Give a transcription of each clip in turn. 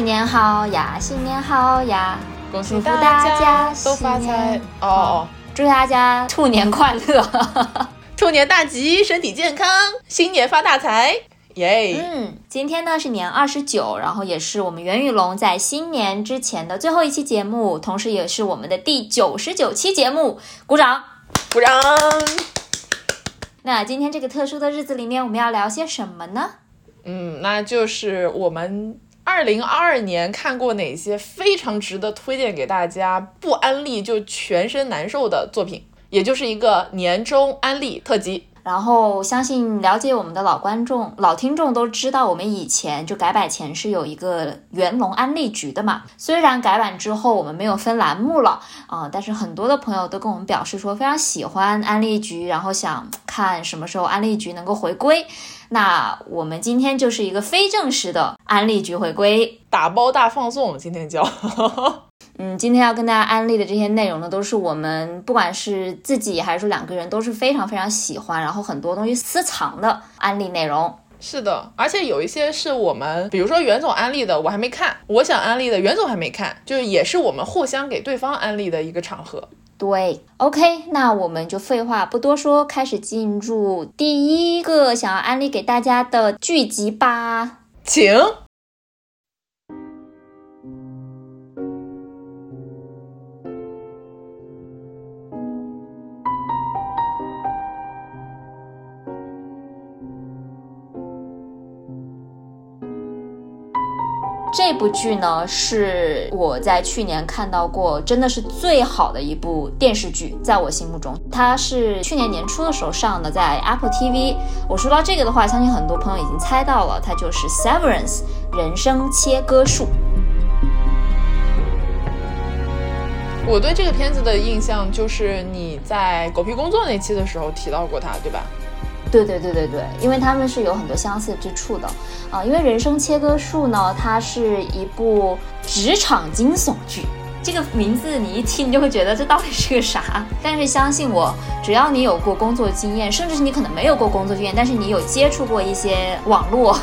新年好呀，新年好呀！恭喜祝大大家都发财哦哦！祝大家兔年快乐！兔年大吉，身体健康，新年发大财，耶！嗯，今天呢是年二十九，然后也是我们袁宇龙在新年之前的最后一期节目，同时也是我们的第九十九期节目，鼓掌！鼓掌！那今天这个特殊的日子里面，我们要聊些什么呢？嗯，那就是我们二零二二年看过哪些非常值得推荐给大家，不安利就全身难受的作品，也就是一个年终安利特辑。然后相信了解我们的老观众、老听众都知道，我们以前就改版前是有一个元龙安利局的嘛。虽然改版之后我们没有分栏目了啊、但是很多的朋友都跟我们表示说非常喜欢安利局，然后想看什么时候安利局能够回归。那我们今天就是一个非正式的安利局回归。打包大放送，今天叫 嗯，今天要跟大家安利的这些内容呢，都是我们不管是自己还是说两个人都是非常非常喜欢，然后很多东西私藏的安利内容。是的，而且有一些是我们，比如说袁总安利的，我还没看；我想安利的，袁总还没看，就是也是我们互相给对方安利的一个场合。对，OK，那我们就废话不多说，开始进入第一个想要安利给大家的剧集吧。请。这部剧呢，是我在去年看到过，真的是最好的一部电视剧，在我心目中，它是去年年初的时候上的，在 Apple TV。我说到这个的话，相信很多朋友已经猜到了，它就是《Severance》人生切割术。我对这个片子的印象就是你在狗屁工作那期的时候提到过它，对吧？对对对对对，因为他们是有很多相似之处的啊、因为《人生切割术》呢，它是一部职场惊悚剧。这个名字你一听，你就会觉得这到底是个啥？但是相信我，只要你有过工作经验，甚至是你可能没有过工作经验，但是你有接触过一些网络，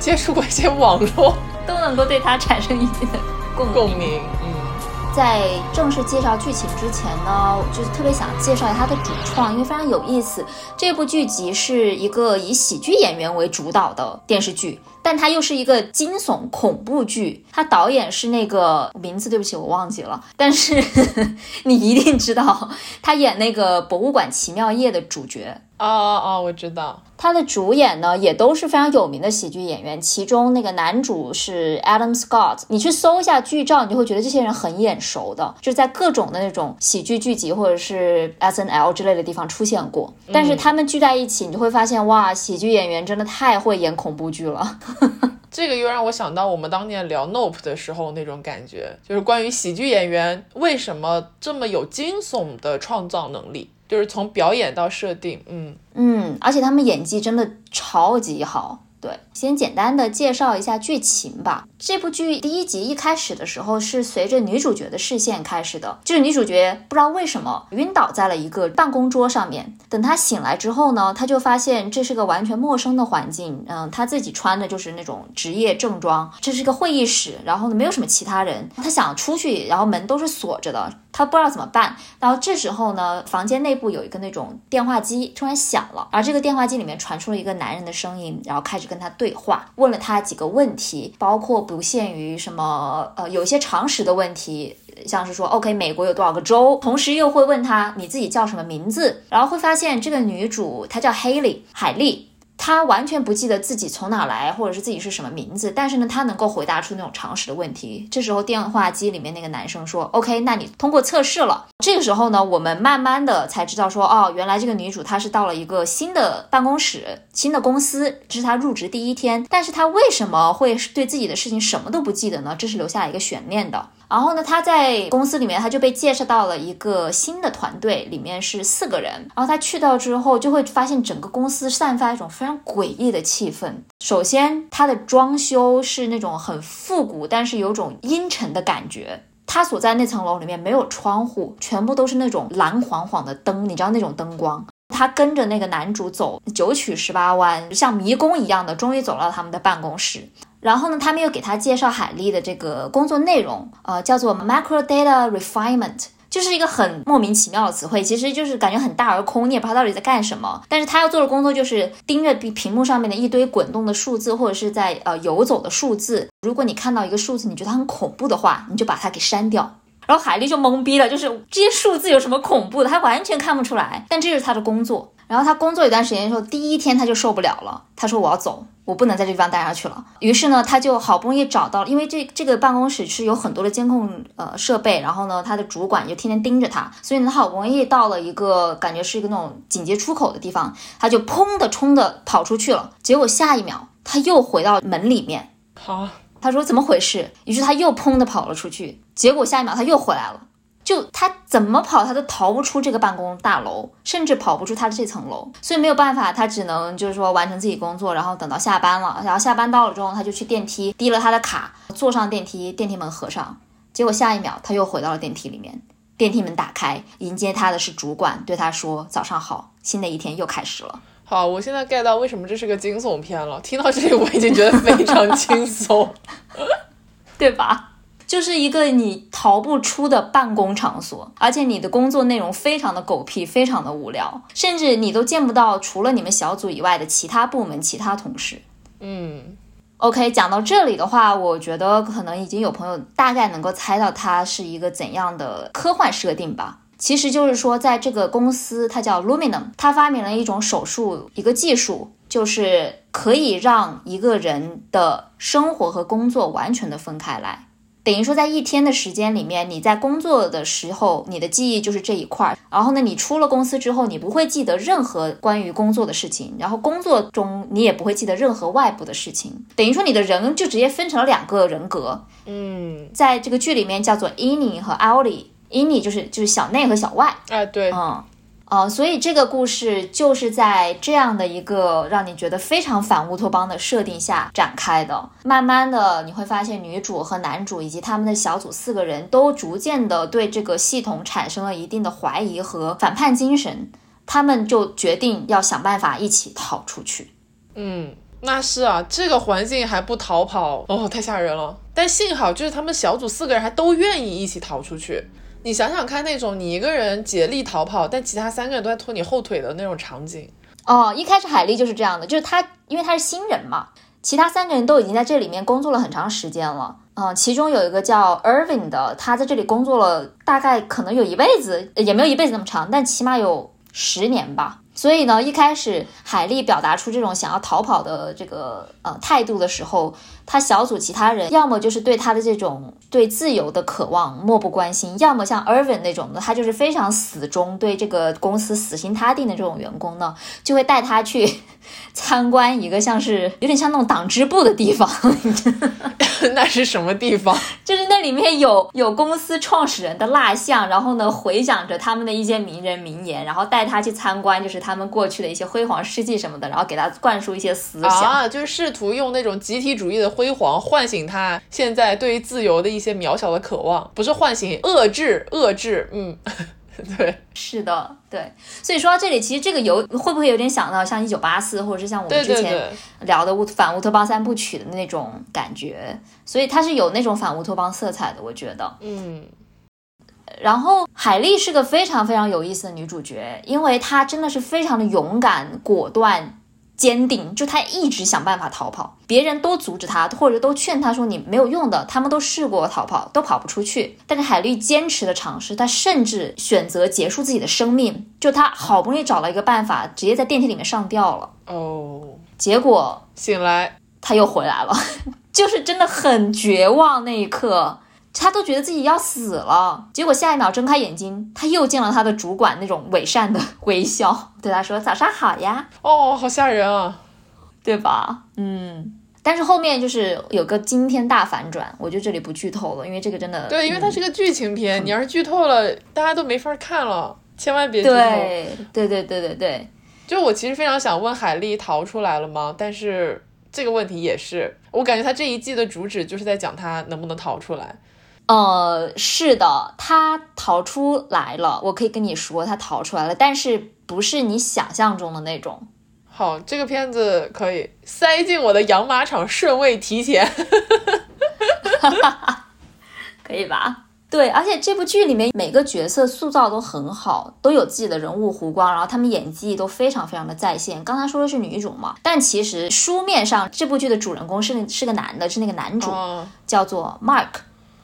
接触过一些网络都能够对它产生一定的 共鸣。共鸣，嗯，在正式介绍剧情之前呢，就是特别想介绍一下它的主创，因为非常有意思。这部剧集是一个以喜剧演员为主导的电视剧，但它又是一个惊悚恐怖剧。它导演是那个名字，对不起，我忘记了，但是 你一定知道，他演那个《博物馆奇妙夜》的主角。哦哦哦，我知道，他的主演呢也都是非常有名的喜剧演员，其中那个男主是 Adam Scott。你去搜一下剧照，你就会觉得这些人很眼熟的，就在各种的那种喜剧剧集或者是 S N L 之类的地方出现过。但是他们聚在一起，你就会发现，哇，喜剧演员真的太会演恐怖剧了。这个又让我想到我们当年聊 Nope 的时候那种感觉，就是关于喜剧演员为什么这么有惊悚的创造能力，就是从表演到设定，嗯，嗯，而且他们演技真的超级好。对，先简单的介绍一下剧情吧。这部剧第一集一开始的时候是随着女主角的视线开始的，就是女主角不知道为什么晕倒在了一个办公桌上面。等她醒来之后呢，她就发现这是个完全陌生的环境。嗯，她自己穿的就是那种职业正装，这是个会议室，然后呢没有什么其他人。她想出去，然后门都是锁着的，她不知道怎么办。然后这时候呢，房间内部有一个那种电话机突然响了，而这个电话机里面传出了一个男人的声音，然后开始跟他对话，问了他几个问题，包括不限于什么呃，有些常识的问题。像是说，OK，美国有多少个州？同时又会问他你自己叫什么名字，然后会发现这个女主她叫 Haley 海莉，他完全不记得自己从哪来，或者是自己是什么名字，但是呢，他能够回答出那种常识的问题。这时候电话机里面那个男生说：“OK，那你通过测试了。”这个时候呢，我们慢慢的才知道说，哦，原来这个女主她是到了一个新的办公室、新的公司，这是她入职第一天。但是她为什么会对自己的事情什么都不记得呢？这是留下一个悬念的。然后呢，他在公司里面，他就被介绍到了一个新的团队，里面是四个人。然后他去到之后，就会发现整个公司散发一种非常诡异的气氛。首先，它的装修是那种很复古，但是有种阴沉的感觉。他所在那层楼里面没有窗户，全部都是那种蓝晃晃的灯，你知道那种灯光。他跟着那个男主走九曲十八弯，像迷宫一样的，终于走到他们的办公室。然后呢，他们又给他介绍海丽的这个工作内容，呃，叫做 Macro Data Refinement，就是一个很莫名其妙的词汇，其实就是感觉很大而空，你也不知道到底在干什么。但是他要做的工作就是盯着屏屏幕上面的一堆滚动的数字，或者是在呃游走的数字。如果你看到一个数字，你觉得很恐怖的话，你就把它给删掉。然后海丽就懵逼了，就是这些数字有什么恐怖的？他完全看不出来。但这就是他的工作。然后他工作一段时间之后，第一天他就受不了了，他说：“我要走，我不能在这地方待下去了。”于是呢，他就好不容易找到，因为这这个办公室是有很多的监控呃设备，然后呢，他的主管就天天盯着他，所以呢，他好不容易到了一个感觉是一个那种紧急出口的地方，他就砰的冲的跑出去了。结果下一秒他又回到门里面，好，他说怎么回事？于是他又砰的跑了出去，结果下一秒他又回来了。就他怎么跑，他都逃不出这个办公大楼，甚至跑不出他的这层楼，所以没有办法，他只能就是说完成自己工作，然后等到下班了，然后下班到了之后，他就去电梯滴了他的卡，坐上电梯，电梯门合上，结果下一秒他又回到了电梯里面，电梯门打开，迎接他的是主管，对他说早上好，新的一天又开始了。好，我现在 get 到为什么这是个惊悚片了。听到这里，我已经觉得非常 轻松，对吧？就是一个你逃不出的办公场所，而且你的工作内容非常的狗屁，非常的无聊，甚至你都见不到除了你们小组以外的其他部门其他同事。嗯，OK，讲到这里的话，我觉得可能已经有朋友大概能够猜到它是一个怎样的科幻设定吧。其实就是说，在这个公司，它叫 Luminum，它发明了一种手术，一个技术，就是可以让一个人的生活和工作完全的分开来。等于说，在一天的时间里面，你在工作的时候，你的记忆就是这一块儿。然后呢，你出了公司之后，你不会记得任何关于工作的事情。然后工作中，你也不会记得任何外部的事情。等于说，你的人就直接分成了两个人格。嗯，在这个剧里面叫做 Innie 和 Ollie。Innie 就是就是小内和小外。哎，对，嗯。呃，所以这个故事就是在这样的一个让你觉得非常反乌托邦的设定下展开的。慢慢的，你会发现女主和男主以及他们的小组四个人都逐渐的对这个系统产生了一定的怀疑和反叛精神，他们就决定要想办法一起逃出去。嗯，那是啊，这个环境还不逃跑，哦，太吓人了。但幸好就是他们小组四个人还都愿意一起逃出去。你想想看，那种你一个人竭力逃跑，但其他三个人都在拖你后腿的那种场景。哦，一开始海莉就是这样的，就是她因为她是新人嘛，其他三个人都已经在这里面工作了很长时间了。嗯，其中有一个叫 Irving 的，他在这里工作了大概可能有一辈子，也没有一辈子那么长，但起码有十年吧。所以呢，一开始海莉表达出这种想要逃跑的这个呃态度的时候，他小组其他人要么就是对他的这种对自由的渴望漠不关心，要么像 Irvin 那种的，他就是非常死忠对这个公司死心塌地的这种员工呢，就会带他去 参观一个像是有点像那种党支部的地方。那是什么地方？就是那里面有有公司创始人的蜡像，然后呢回想着他们的一些名人名言，然后带他去参观，就是他们过去的一些辉煌事迹什么的，然后给他灌输一些思想，啊，就是试图用那种集体主义的辉煌唤醒他现在对于自由的一些渺小的渴望，不是唤醒，遏制，遏制，嗯。对，是的，对，所以说到这里，其实这个有会不会有点想到像一九八四，或者是像我们之前聊的乌反乌托邦三部曲的那种感觉？所以它是有那种反乌托邦色彩的，我觉得。嗯。然后海莉是个非常非常有意思的女主角，因为她真的是非常的勇敢、果断。坚定，就他一直想办法逃跑，别人都阻止他，或者都劝他说你没有用的，他们都试过逃跑，都跑不出去。但是海莉坚持的尝试，他甚至选择结束自己的生命。就他好不容易找了一个办法，直接在电梯里面上吊了。哦，结果醒来，他又回来了，就是真的很绝望那一刻。他都觉得自己要死了，结果下一秒睁开眼睛，他又见了他的主管那种伪善的微笑，对他说：“早上好呀。”哦，好吓人啊！对吧？嗯，但是后面就是有个惊天大反转，我就这里不剧透了，因为这个真的对，因为它嗯是个剧情片，你要是剧透了，大家都没法看了，千万别剧透。对对对对对对，就我其实非常想问海莉逃出来了吗？但是这个问题也是，我感觉他这一季的主旨就是在讲他能不能逃出来。呃，是的，他逃出来了，我可以跟你说，他逃出来了，但是不是你想象中的那种。好，这个片子可以塞进我的养马场顺位提前。可以吧？对，而且这部剧里面每个角色塑造都很好，都有自己的人物弧光，然后他们演技都非常非常的在线。刚才说的是女主嘛，但其实书面上这部剧的主人公是是个男的，是那个男主，哦，叫做 Mark，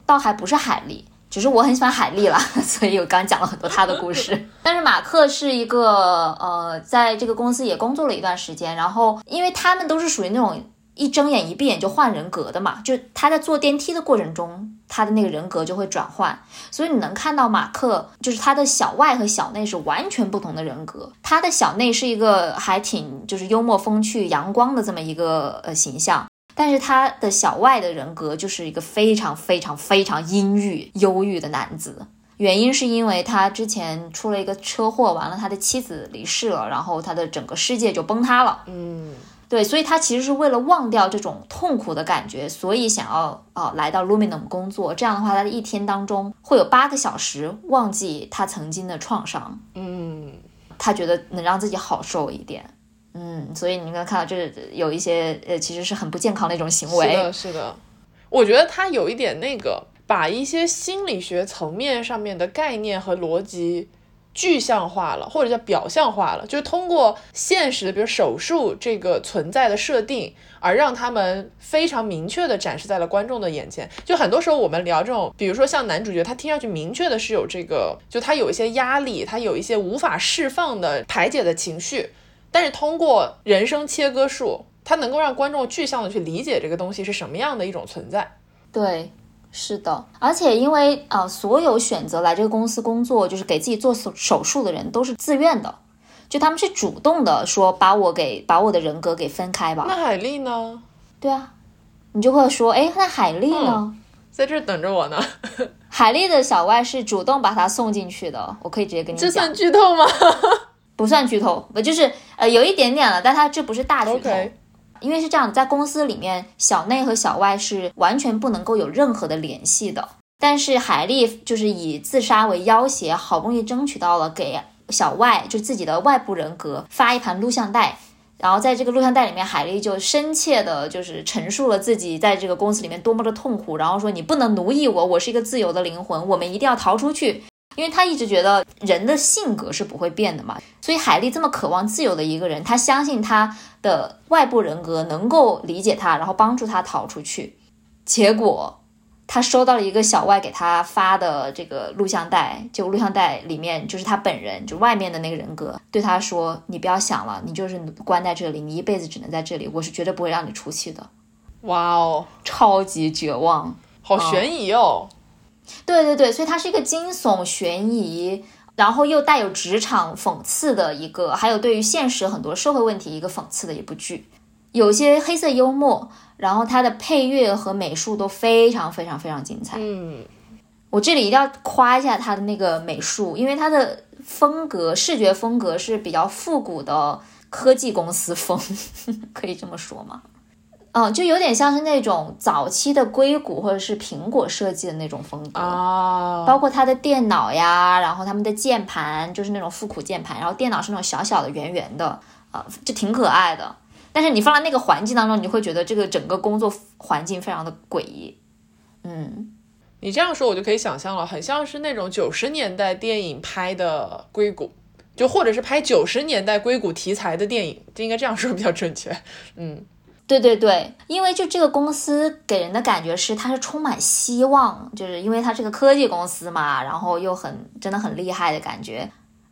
倒还不是海莉。只是我很喜欢海莉啦，所以我刚刚讲了很多他的故事。但是马克是一个呃，在这个公司也工作了一段时间，然后因为他们都是属于那种一睁眼一闭眼就换人格的嘛，就他在坐电梯的过程中，他的那个人格就会转换，所以你能看到马克就是他的小外和小内是完全不同的人格。他的小内是一个还挺就是幽默风趣、阳光的这么一个呃形象。但是他的小外的人格就是一个非常非常非常阴郁、忧郁的男子。原因是因为他之前出了一个车祸，完了他的妻子离世了，然后他的整个世界就崩塌了。嗯，对，所以他其实是为了忘掉这种痛苦的感觉，所以想要呃来到 Luminum 工作。这样的话，他的一天当中会有八个小时忘记他曾经的创伤。嗯，他觉得能让自己好受一点。嗯，所以你能看到，这有一些呃，其实是很不健康的一种行为。是的，是的。我觉得他有一点那个，把一些心理学层面上面的概念和逻辑具象化了，或者叫表象化了，就是通过现实的，比如手术这个存在的设定，而让他们非常明确的展示在了观众的眼前。就很多时候我们聊这种，比如说像男主角，他听上去明确的是有这个，就他有一些压力，他有一些无法释放的排解的情绪，但是通过人生切割术，它能够让观众具象的去理解这个东西是什么样的一种存在。对，是的，而且因为呃，所有选择来这个公司工作，就是给自己做手手术的人都是自愿的，就他们是主动的说把我给把我的人格给分开吧。那海莉呢，对啊，你就会说，哎，那海莉呢？在这儿等着我呢，海莉的小外是主动把他送进去的，我可以直接跟你讲 这算，剧透吗不算剧透，不就是呃有一点点了，但它这不是大剧透。因为是这样，在公司里面，小内和小外是完全不能够有任何的联系的。但是海莉就是以自杀为要挟，好不容易争取到了给小外就自己的外部人格发一盘录像带，然后在这个录像带里面，海莉就深切的就是陈述了自己在这个公司里面多么的痛苦，然后说你不能奴役我，我是一个自由的灵魂，我们一定要逃出去。因为他一直觉得人的性格是不会变的嘛，所以海莉这么渴望自由的一个人，他相信他的外部人格能够理解他，然后帮助他逃出去。结果他收到了一个小外给他发的这个录像带，就录像带里面就是他本人，就外面的那个人格对他说：“你不要想了，你就是关在这里，你一辈子只能在这里，我是绝对不会让你出去的。哇哦，”超级绝望。好悬疑哦。对对对，所以它是一个惊悚悬疑，然后又带有职场讽刺的一个，还有对于现实很多社会问题一个讽刺的一部剧，有些黑色幽默，然后它的配乐和美术都非常非常非常精彩。嗯，我这里一定要夸一下它的那个美术，因为它的风格视觉风格是比较复古的科技公司风，可以这么说吗？嗯，就有点像是那种早期的硅谷或者是苹果设计的那种风格啊，包括它的电脑呀，然后他们的键盘就是那种复古键盘，然后电脑是那种小小的、圆圆的，啊、就挺可爱的。但是你放在那个环境当中，你会觉得这个整个工作环境非常的诡异。嗯，你这样说，我就可以想象了，很像是那种九十年代电影拍的硅谷，就或者是拍九十年代硅谷题材的电影，就应该这样说比较准确。嗯，对对对，因为就这个公司给人的感觉是它是充满希望，就是因为它是个科技公司嘛，然后又很真的很厉害的感觉。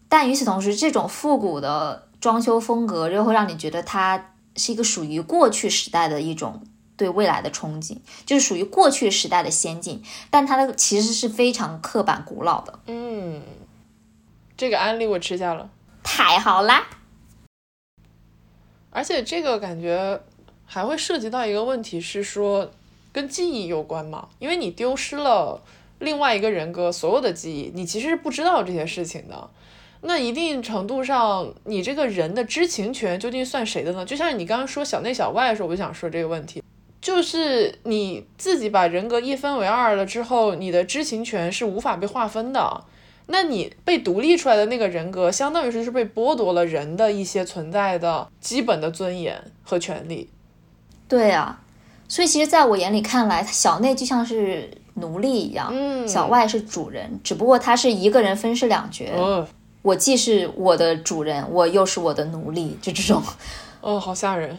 但与此同时，这种复古的装修风格又会让你觉得它是一个属于过去时代的一种对未来的憧憬，就是属于过去时代的先进，但它的其实是非常刻板古老的。嗯，这个案例我吃下了，太好啦！而且这个感觉还会涉及到一个问题是说，跟记忆有关嘛？因为你丢失了另外一个人格所有的记忆，你其实是不知道这些事情的。那一定程度上，你这个人的知情权究竟算谁的呢？就像你刚刚说小内小外的时候，我就想说这个问题，就是你自己把人格一分为二了之后，你的知情权是无法被划分的。那你被独立出来的那个人格，相当于是被剥夺了人的一些存在的基本的尊严和权利。对啊，所以其实在我眼里看来，小内就像是奴隶一样，嗯小外是主人，只不过他是一个人分饰两角。哦我既是我的主人，我又是我的奴隶，就这种。哦，好吓人！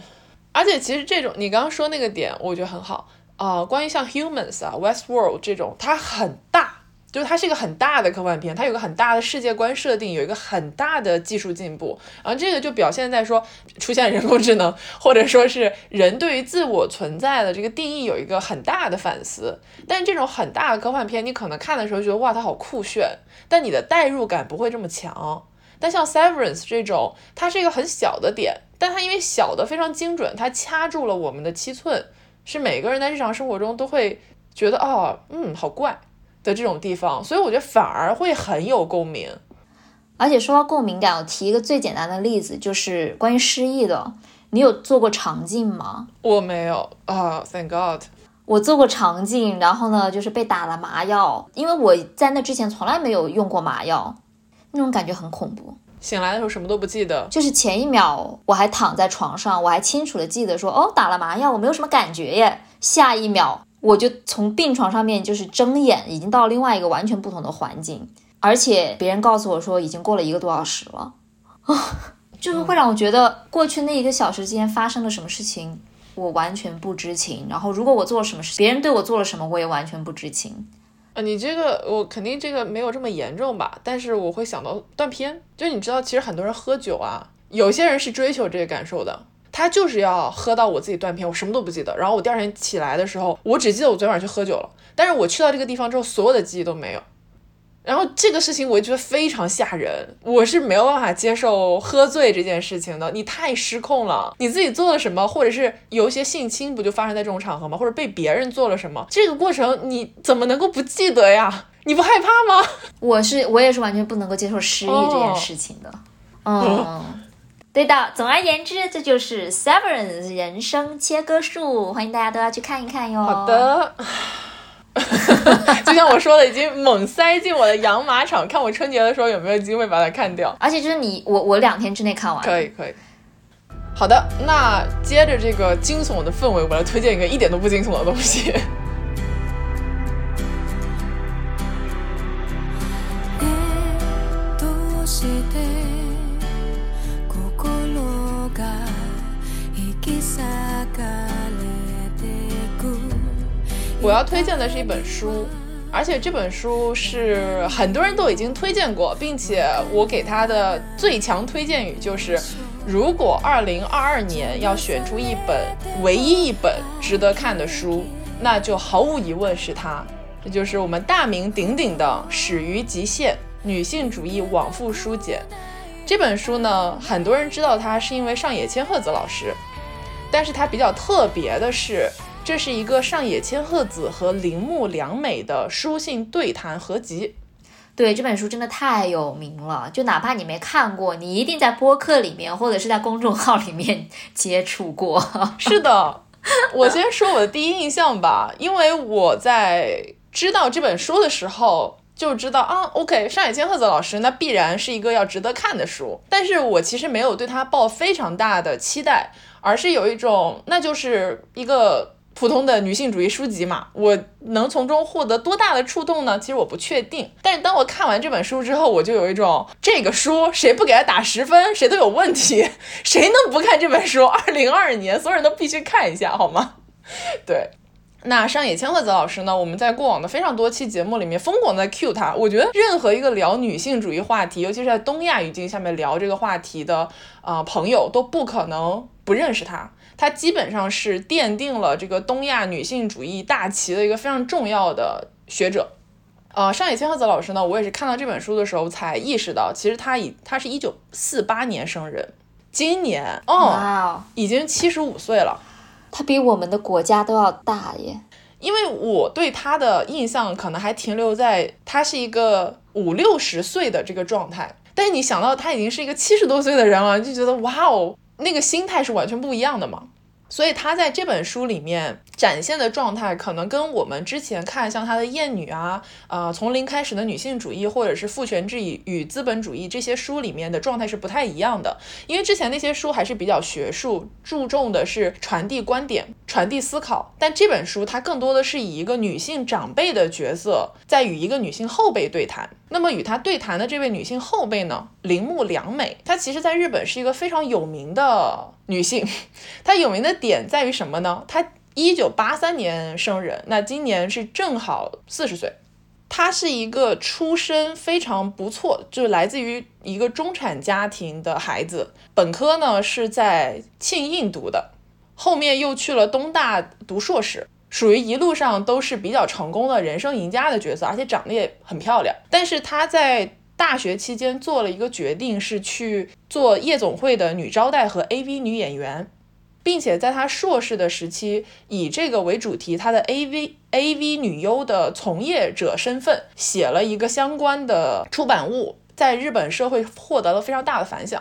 而且其实这种你刚刚说那个点，我觉得很好啊、关于像 Humans 啊、Westworld 这种，它很大，就是它是一个很大的科幻片，它有个很大的世界观设定，有一个很大的技术进步，然后这个就表现在说出现人工智能，或者说是人对于自我存在的这个定义有一个很大的反思。但这种很大的科幻片，你可能看的时候觉得哇，它好酷炫，但你的代入感不会这么强。但像 Severance 这种，它是一个很小的点，但它因为小的非常精准，它掐住了我们的七寸，是每个人在日常生活中都会觉得哦，嗯，好怪的这种地方，所以我觉得反而会很有共鸣。而且说到共鸣感，我提一个最简单的例子，就是关于失忆的。你有做过肠镜吗？我没有啊、t h a n k God。我做过肠镜，然后呢，就是被打了麻药，因为我在那之前从来没有用过麻药，那种感觉很恐怖。醒来的时候什么都不记得，就是前一秒我还躺在床上，我还清楚的记得说，哦，打了麻药，我没有什么感觉耶。下一秒我就从病床上面就是睁眼，已经到另外一个完全不同的环境，而且别人告诉我说已经过了一个多小时了，啊，就是会让我觉得过去那一个小时之间发生了什么事情，我完全不知情。然后如果我做了什么事，别人对我做了什么，我也完全不知情。啊，你这个我肯定这个没有这么严重吧，但是我会想到断片，就你知道，其实很多人喝酒啊，有些人是追求这个感受的，他就是要喝到我自己断片，我什么都不记得，然后我第二天起来的时候，我只记得我昨天晚上去喝酒了，但是我去到这个地方之后，所有的记忆都没有。然后这个事情我就觉得非常吓人，我是没有办法接受喝醉这件事情的。你太失控了，你自己做了什么，或者是有一些性侵，不就发生在这种场合吗？或者被别人做了什么，这个过程你怎么能够不记得呀？你不害怕吗？我是我也是完全不能够接受失忆这件事情的。嗯，对的。总而言之，这就是 Severance 人生切割术，欢迎大家都要去看一看哟。好，的。就像我说的，已经猛塞进我的养马场，看我春节的时候有没有机会把它看掉。而且就是你我我两天之内看完。可以，可以。好的，那接着这个惊悚的氛围，我来推荐一个一点都不惊悚的东西。我要推荐的是一本书，而且这本书是很多人都已经推荐过，并且我给他的最强推荐语就是：如果2022年要选出一本唯一一本值得看的书，那就毫无疑问是它。这就是我们大名鼎鼎的《始于极限：女性主义往复书简》。这本书呢，很多人知道它是因为上野千鹤子老师，但是它比较特别的是，这是一个上野千鹤子和铃木良美的书信对谈合集。对这本书真的太有名了，就哪怕你没看过，你一定在播客里面或者是在公众号里面接触过。是的，我先说我的第一印象吧，因为我在知道这本书的时候就知道啊，OK，上野千鹤子老师那必然是一个要值得看的书，但是我其实没有对他抱非常大的期待，而是有一种那就是一个。普通的女性主义书籍嘛，我能从中获得多大的触动呢？其实我不确定。但是当我看完这本书之后，我就有一种这个书谁不给他打十分，谁都有问题。谁能不看这本书？二零二二年，所有人都必须看一下，好吗？对。那上野千鹤子老师呢？我们在过往的非常多期节目里面疯狂在 cue 他。我觉得任何一个聊女性主义话题，尤其是在东亚语境下面聊这个话题的啊、呃朋友，都不可能不认识他。他基本上是奠定了这个东亚女性主义大旗的一个非常重要的学者。呃，上野千鹤子老师呢，我也是看到这本书的时候才意识到，其实他以他是一九四八年生人，今年哦，已经七十五岁了。他比我们的国家都要大耶。因为我对他的印象可能还停留在他是一个五六十岁的这个状态，但是你想到他已经是一个七十多岁的人了，就觉得哇哦，那个心态是完全不一样的嘛。所以他在这本书里面展现的状态，可能跟我们之前看像他的《艳女》啊，呃，从零开始的女性主义，或者是父权制与资本主义这些书里面的状态是不太一样的。因为之前那些书还是比较学术，注重的是传递观点、传递思考，但这本书它更多的是以一个女性长辈的角色在与一个女性后辈对谈。那么与她对谈的这位女性后辈呢，铃木良美，她其实在日本是一个非常有名的女性。她有名的点在于什么呢？她一九八三年生人，那今年是正好四十岁。她是一个出身非常不错，就是来自于一个中产家庭的孩子。本科呢是在庆应读的，后面又去了东大读硕士，属于一路上都是比较成功的人生赢家的角色，而且长得也很漂亮。但是她在大学期间做了一个决定，是去做夜总会的女招待和 AV 女演员。并且在她硕士的时期，以这个为主题，她的 AV AV 女优的从业者身份写了一个相关的出版物，在日本社会获得了非常大的反响，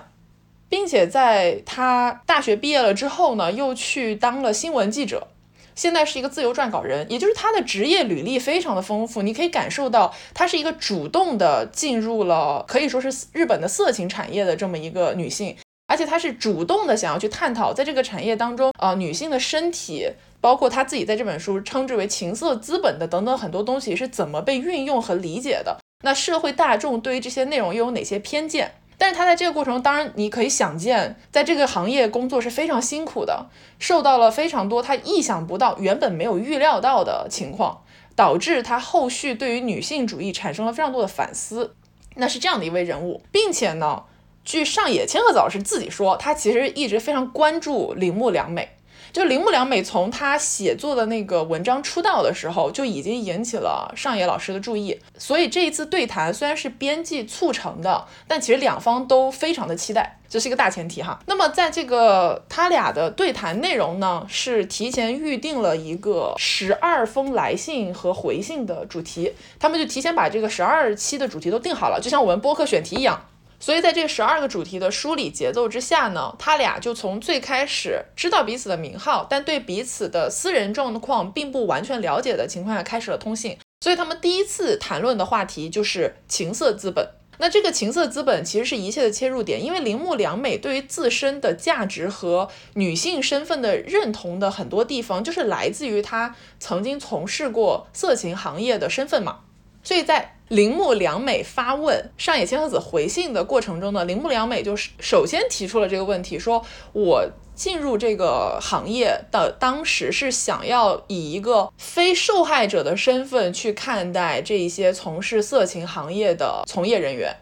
并且在她大学毕业了之后呢，又去当了新闻记者。现在是一个自由撰稿人，也就是她的职业履历非常的丰富，你可以感受到她是一个主动的进入了可以说是日本的色情产业的这么一个女性。而且她是主动的想要去探讨，在这个产业当中，呃，女性的身体，包括她自己在这本书称之为情色资本的等等很多东西是怎么被运用和理解的。那社会大众对于这些内容又有哪些偏见？但是他在这个过程，当然你可以想见，在这个行业工作是非常辛苦的，受到了非常多他意想不到、原本没有预料到的情况，导致他后续对于女性主义产生了非常多的反思。那是这样的一位人物，并且呢。据上野千鹤子老师自己说，她其实一直非常关注铃木良美。就铃木良美从他写作的那个文章出道的时候，就已经引起了上野老师的注意。所以这一次对谈虽然是编辑促成的，但其实两方都非常的期待，这是一个大前提哈。那么在这个他俩的对谈内容呢，是提前预定了一个十二封来信和回信的主题，他们就提前把这个十二期的主题都定好了，就像我们播客选题一样。所以在这十二个主题的梳理节奏之下呢，他俩就从最开始知道彼此的名号，但对彼此的私人状况并不完全了解的情况下开始了通信。所以他们第一次谈论的话题就是情色资本。那这个情色资本其实是一切的切入点，因为铃木良美对于自身的价值和女性身份的认同的很多地方，就是来自于她曾经从事过色情行业的身份嘛。所以在铃木良美发问上野千鹤子回信的过程中呢，铃木良美就是首先提出了这个问题，说我进入这个行业的当时是想要以一个非受害者的身份去看待这一些从事色情行业的从业人员。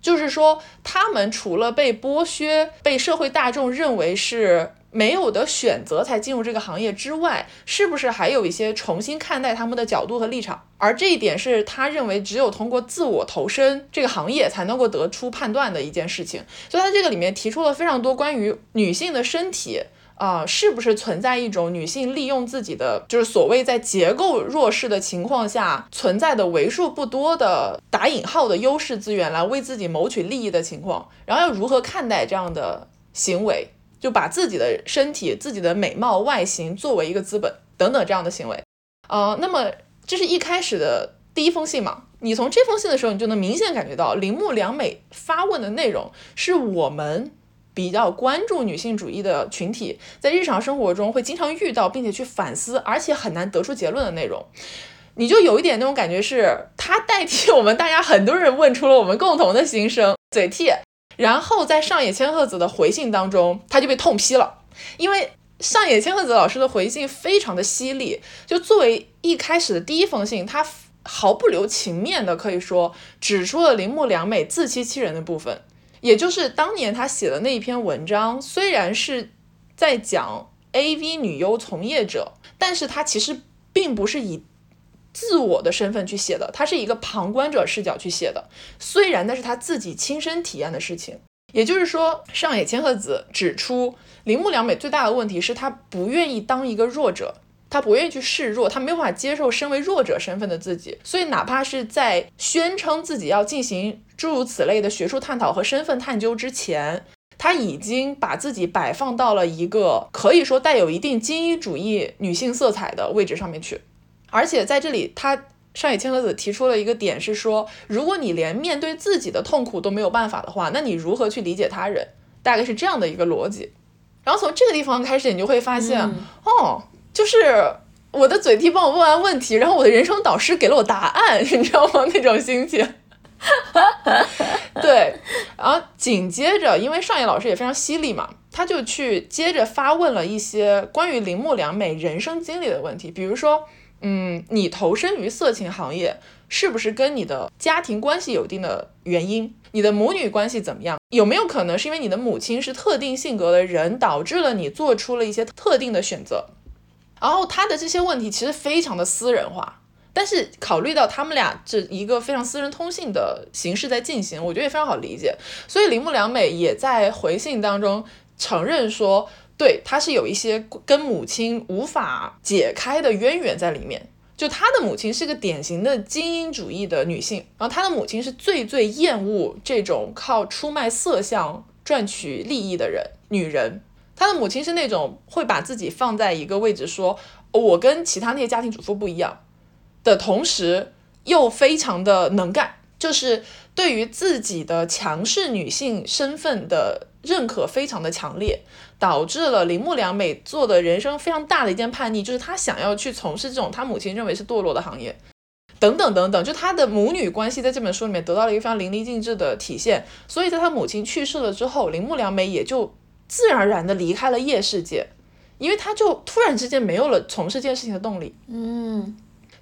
就是说，他们除了被剥削、被社会大众认为是没有的选择才进入这个行业之外，是不是还有一些重新看待他们的角度和立场？而这一点是他认为只有通过自我投身这个行业才能够得出判断的一件事情。所以他这个里面提出了非常多关于女性的身体。啊、是不是存在一种女性利用自己的，就是所谓在结构弱势的情况下存在的为数不多的打引号的优势资源来为自己谋取利益的情况，然后要如何看待这样的行为，就把自己的身体、自己的美貌外形作为一个资本等等这样的行为，呃，那么这是一开始的第一封信嘛？你从这封信的时候，你就能明显感觉到铃木良美发问的内容是我们比较关注女性主义的群体在日常生活中会经常遇到，并且去反思，而且很难得出结论的内容。你就有一点那种感觉是，它代替我们大家很多人问出了我们共同的心声，嘴替。然后在上野千鹤子的回信当中，他就被痛批了，因为上野千鹤子老师的回信非常的犀利，就作为一开始的第一封信，他毫不留情面的可以说指出了铃木良美自欺欺人的部分，也就是当年他写的那一篇文章，虽然是在讲 AV 女优从业者，但是他其实并不是以自我的身份去写的，他是一个旁观者视角去写的，虽然那是他自己亲身体验的事情。也就是说，上野千鹤子指出，铃木良美最大的问题是她不愿意当一个弱者，她不愿意去示弱，她没有办法接受身为弱者身份的自己，所以哪怕是在宣称自己要进行诸如此类的学术探讨和身份探究之前，她已经把自己摆放到了一个可以说带有一定精英主义女性色彩的位置上面去，而且在这里，他。上野千鹤子提出了一个点，是说，如果你连面对自己的痛苦都没有办法的话，那你如何去理解他人？大概是这样的一个逻辑。然后从这个地方开始，你就会发现，哦，就是我的嘴替帮我问完问题，然后我的人生导师给了我答案，你知道吗？那种心情。对，然后紧接着，因为上野老师也非常犀利嘛，他就去接着发问了一些关于铃木良美人生经历的问题，比如说。嗯，你投身于色情行业，是不是跟你的家庭关系有一定的原因？你的母女关系怎么样？有没有可能是因为你的母亲是特定性格的人，导致了你做出了一些特定的选择？然后他的这些问题其实非常的私人化，但是考虑到他们俩这一个非常私人通信的形式在进行，我觉得也非常好理解。所以铃木良美也在回信当中承认说。对，他是有一些跟母亲无法解开的渊源在里面。就他的母亲是个典型的精英主义的女性，然后他的母亲是最最厌恶这种靠出卖色相赚取利益的人女人。他的母亲是那种会把自己放在一个位置，说我跟其他那些家庭主妇不一样的同时，又非常的能干，就是对于自己的强势女性身份的认可非常的强烈。导致了铃木良美做的人生非常大的一件叛逆，就是她想要去从事这种她母亲认为是堕落的行业，等等等等，就她的母女关系在这本书里面得到了一个非常淋漓尽致的体现。所以在她母亲去世了之后，铃木良美也就自然而然的离开了夜世界，因为她就突然之间没有了从事这件事情的动力。嗯，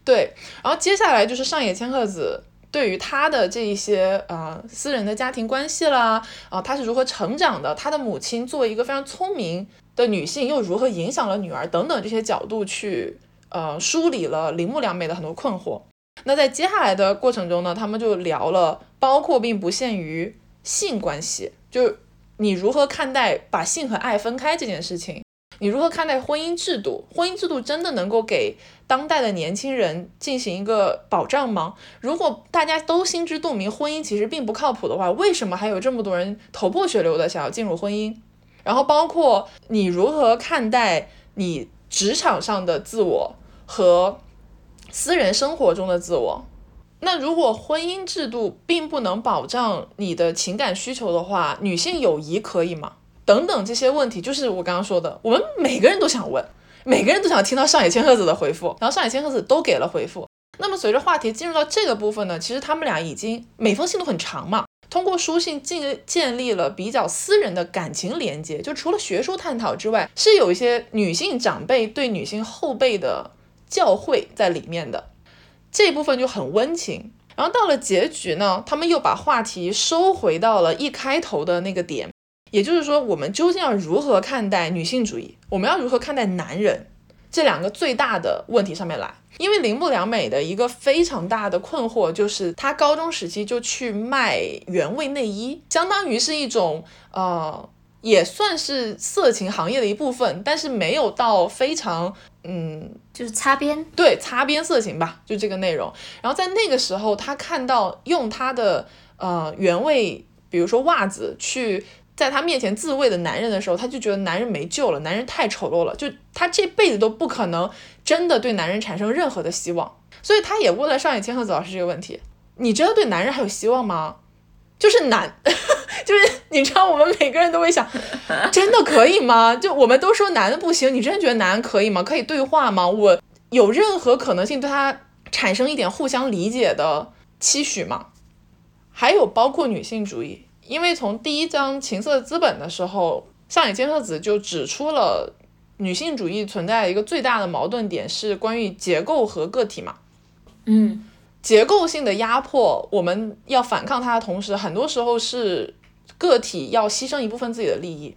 对。然后接下来就是上野千鹤子。对于他的这一些呃私人的家庭关系啦，啊，他是如何成长的？他的母亲作为一个非常聪明的女性，又如何影响了女儿？等等这些角度去呃梳理了铃木良美的很多困惑。那在接下来的过程中呢，他们就聊了，包括并不限于性关系，就你如何看待把性和爱分开这件事情。你如何看待婚姻制度？婚姻制度真的能够给当代的年轻人进行一个保障吗？如果大家都心知肚明婚姻其实并不靠谱的话，为什么还有这么多人头破血流的想要进入婚姻？然后包括你如何看待你职场上的自我和私人生活中的自我？那如果婚姻制度并不能保障你的情感需求的话，女性友谊可以吗？等等这些问题，就是我刚刚说的，我们每个人都想问，每个人都想听到上野千鹤子的回复，然后上野千鹤子都给了回复。那么随着话题进入到这个部分呢，其实他们俩已经每封信都很长嘛，通过书信建建立了比较私人的感情连接，就除了学术探讨之外，是有一些女性长辈对女性后辈的教诲在里面的，这部分就很温情。然后到了结局呢，他们又把话题收回到了一开头的那个点。也就是说，我们究竟要如何看待女性主义？我们要如何看待男人？这两个最大的问题上面来。因为铃木良美的一个非常大的困惑就是，她高中时期就去卖原味内衣，相当于是一种呃，也算是色情行业的一部分，但是没有到非常嗯，就是擦边，对，擦边色情吧，就这个内容。然后在那个时候，她看到用她的呃原味，比如说袜子去。在他面前自慰的男人的时候，他就觉得男人没救了，男人太丑陋了，就他这辈子都不可能真的对男人产生任何的希望。所以他也问了上野千鹤子老师这个问题：你真的对男人还有希望吗？就是男，就是你知道，我们每个人都会想，真的可以吗？就我们都说男的不行，你真的觉得男可以吗？可以对话吗？我有任何可能性对他产生一点互相理解的期许吗？还有包括女性主义。因为从第一章《情色资本》的时候，上野千鹤子就指出了女性主义存在一个最大的矛盾点是关于结构和个体嘛。嗯，结构性的压迫，我们要反抗它的同时，很多时候是个体要牺牲一部分自己的利益，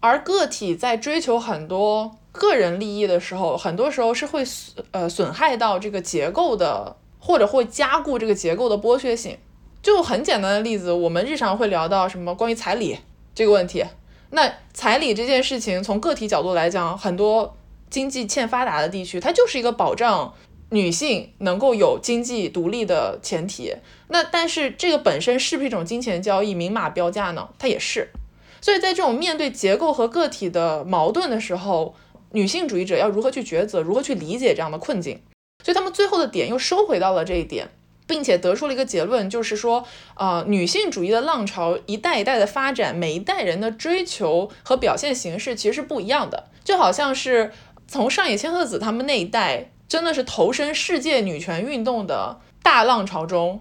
而个体在追求很多个人利益的时候，很多时候是会损呃损害到这个结构的，或者会加固这个结构的剥削性。就很简单的例子，我们日常会聊到什么关于彩礼这个问题。那彩礼这件事情，从个体角度来讲，很多经济欠发达的地区，它就是一个保障女性能够有经济独立的前提。那但是这个本身是不是一种金钱交易、明码标价呢？它也是。所以在这种面对结构和个体的矛盾的时候，女性主义者要如何去抉择，如何去理解这样的困境？所以他们最后的点又收回到了这一点。并且得出了一个结论，就是说，呃，女性主义的浪潮一代一代的发展，每一代人的追求和表现形式其实是不一样的。就好像是从上野千鹤子他们那一代，真的是投身世界女权运动的大浪潮中，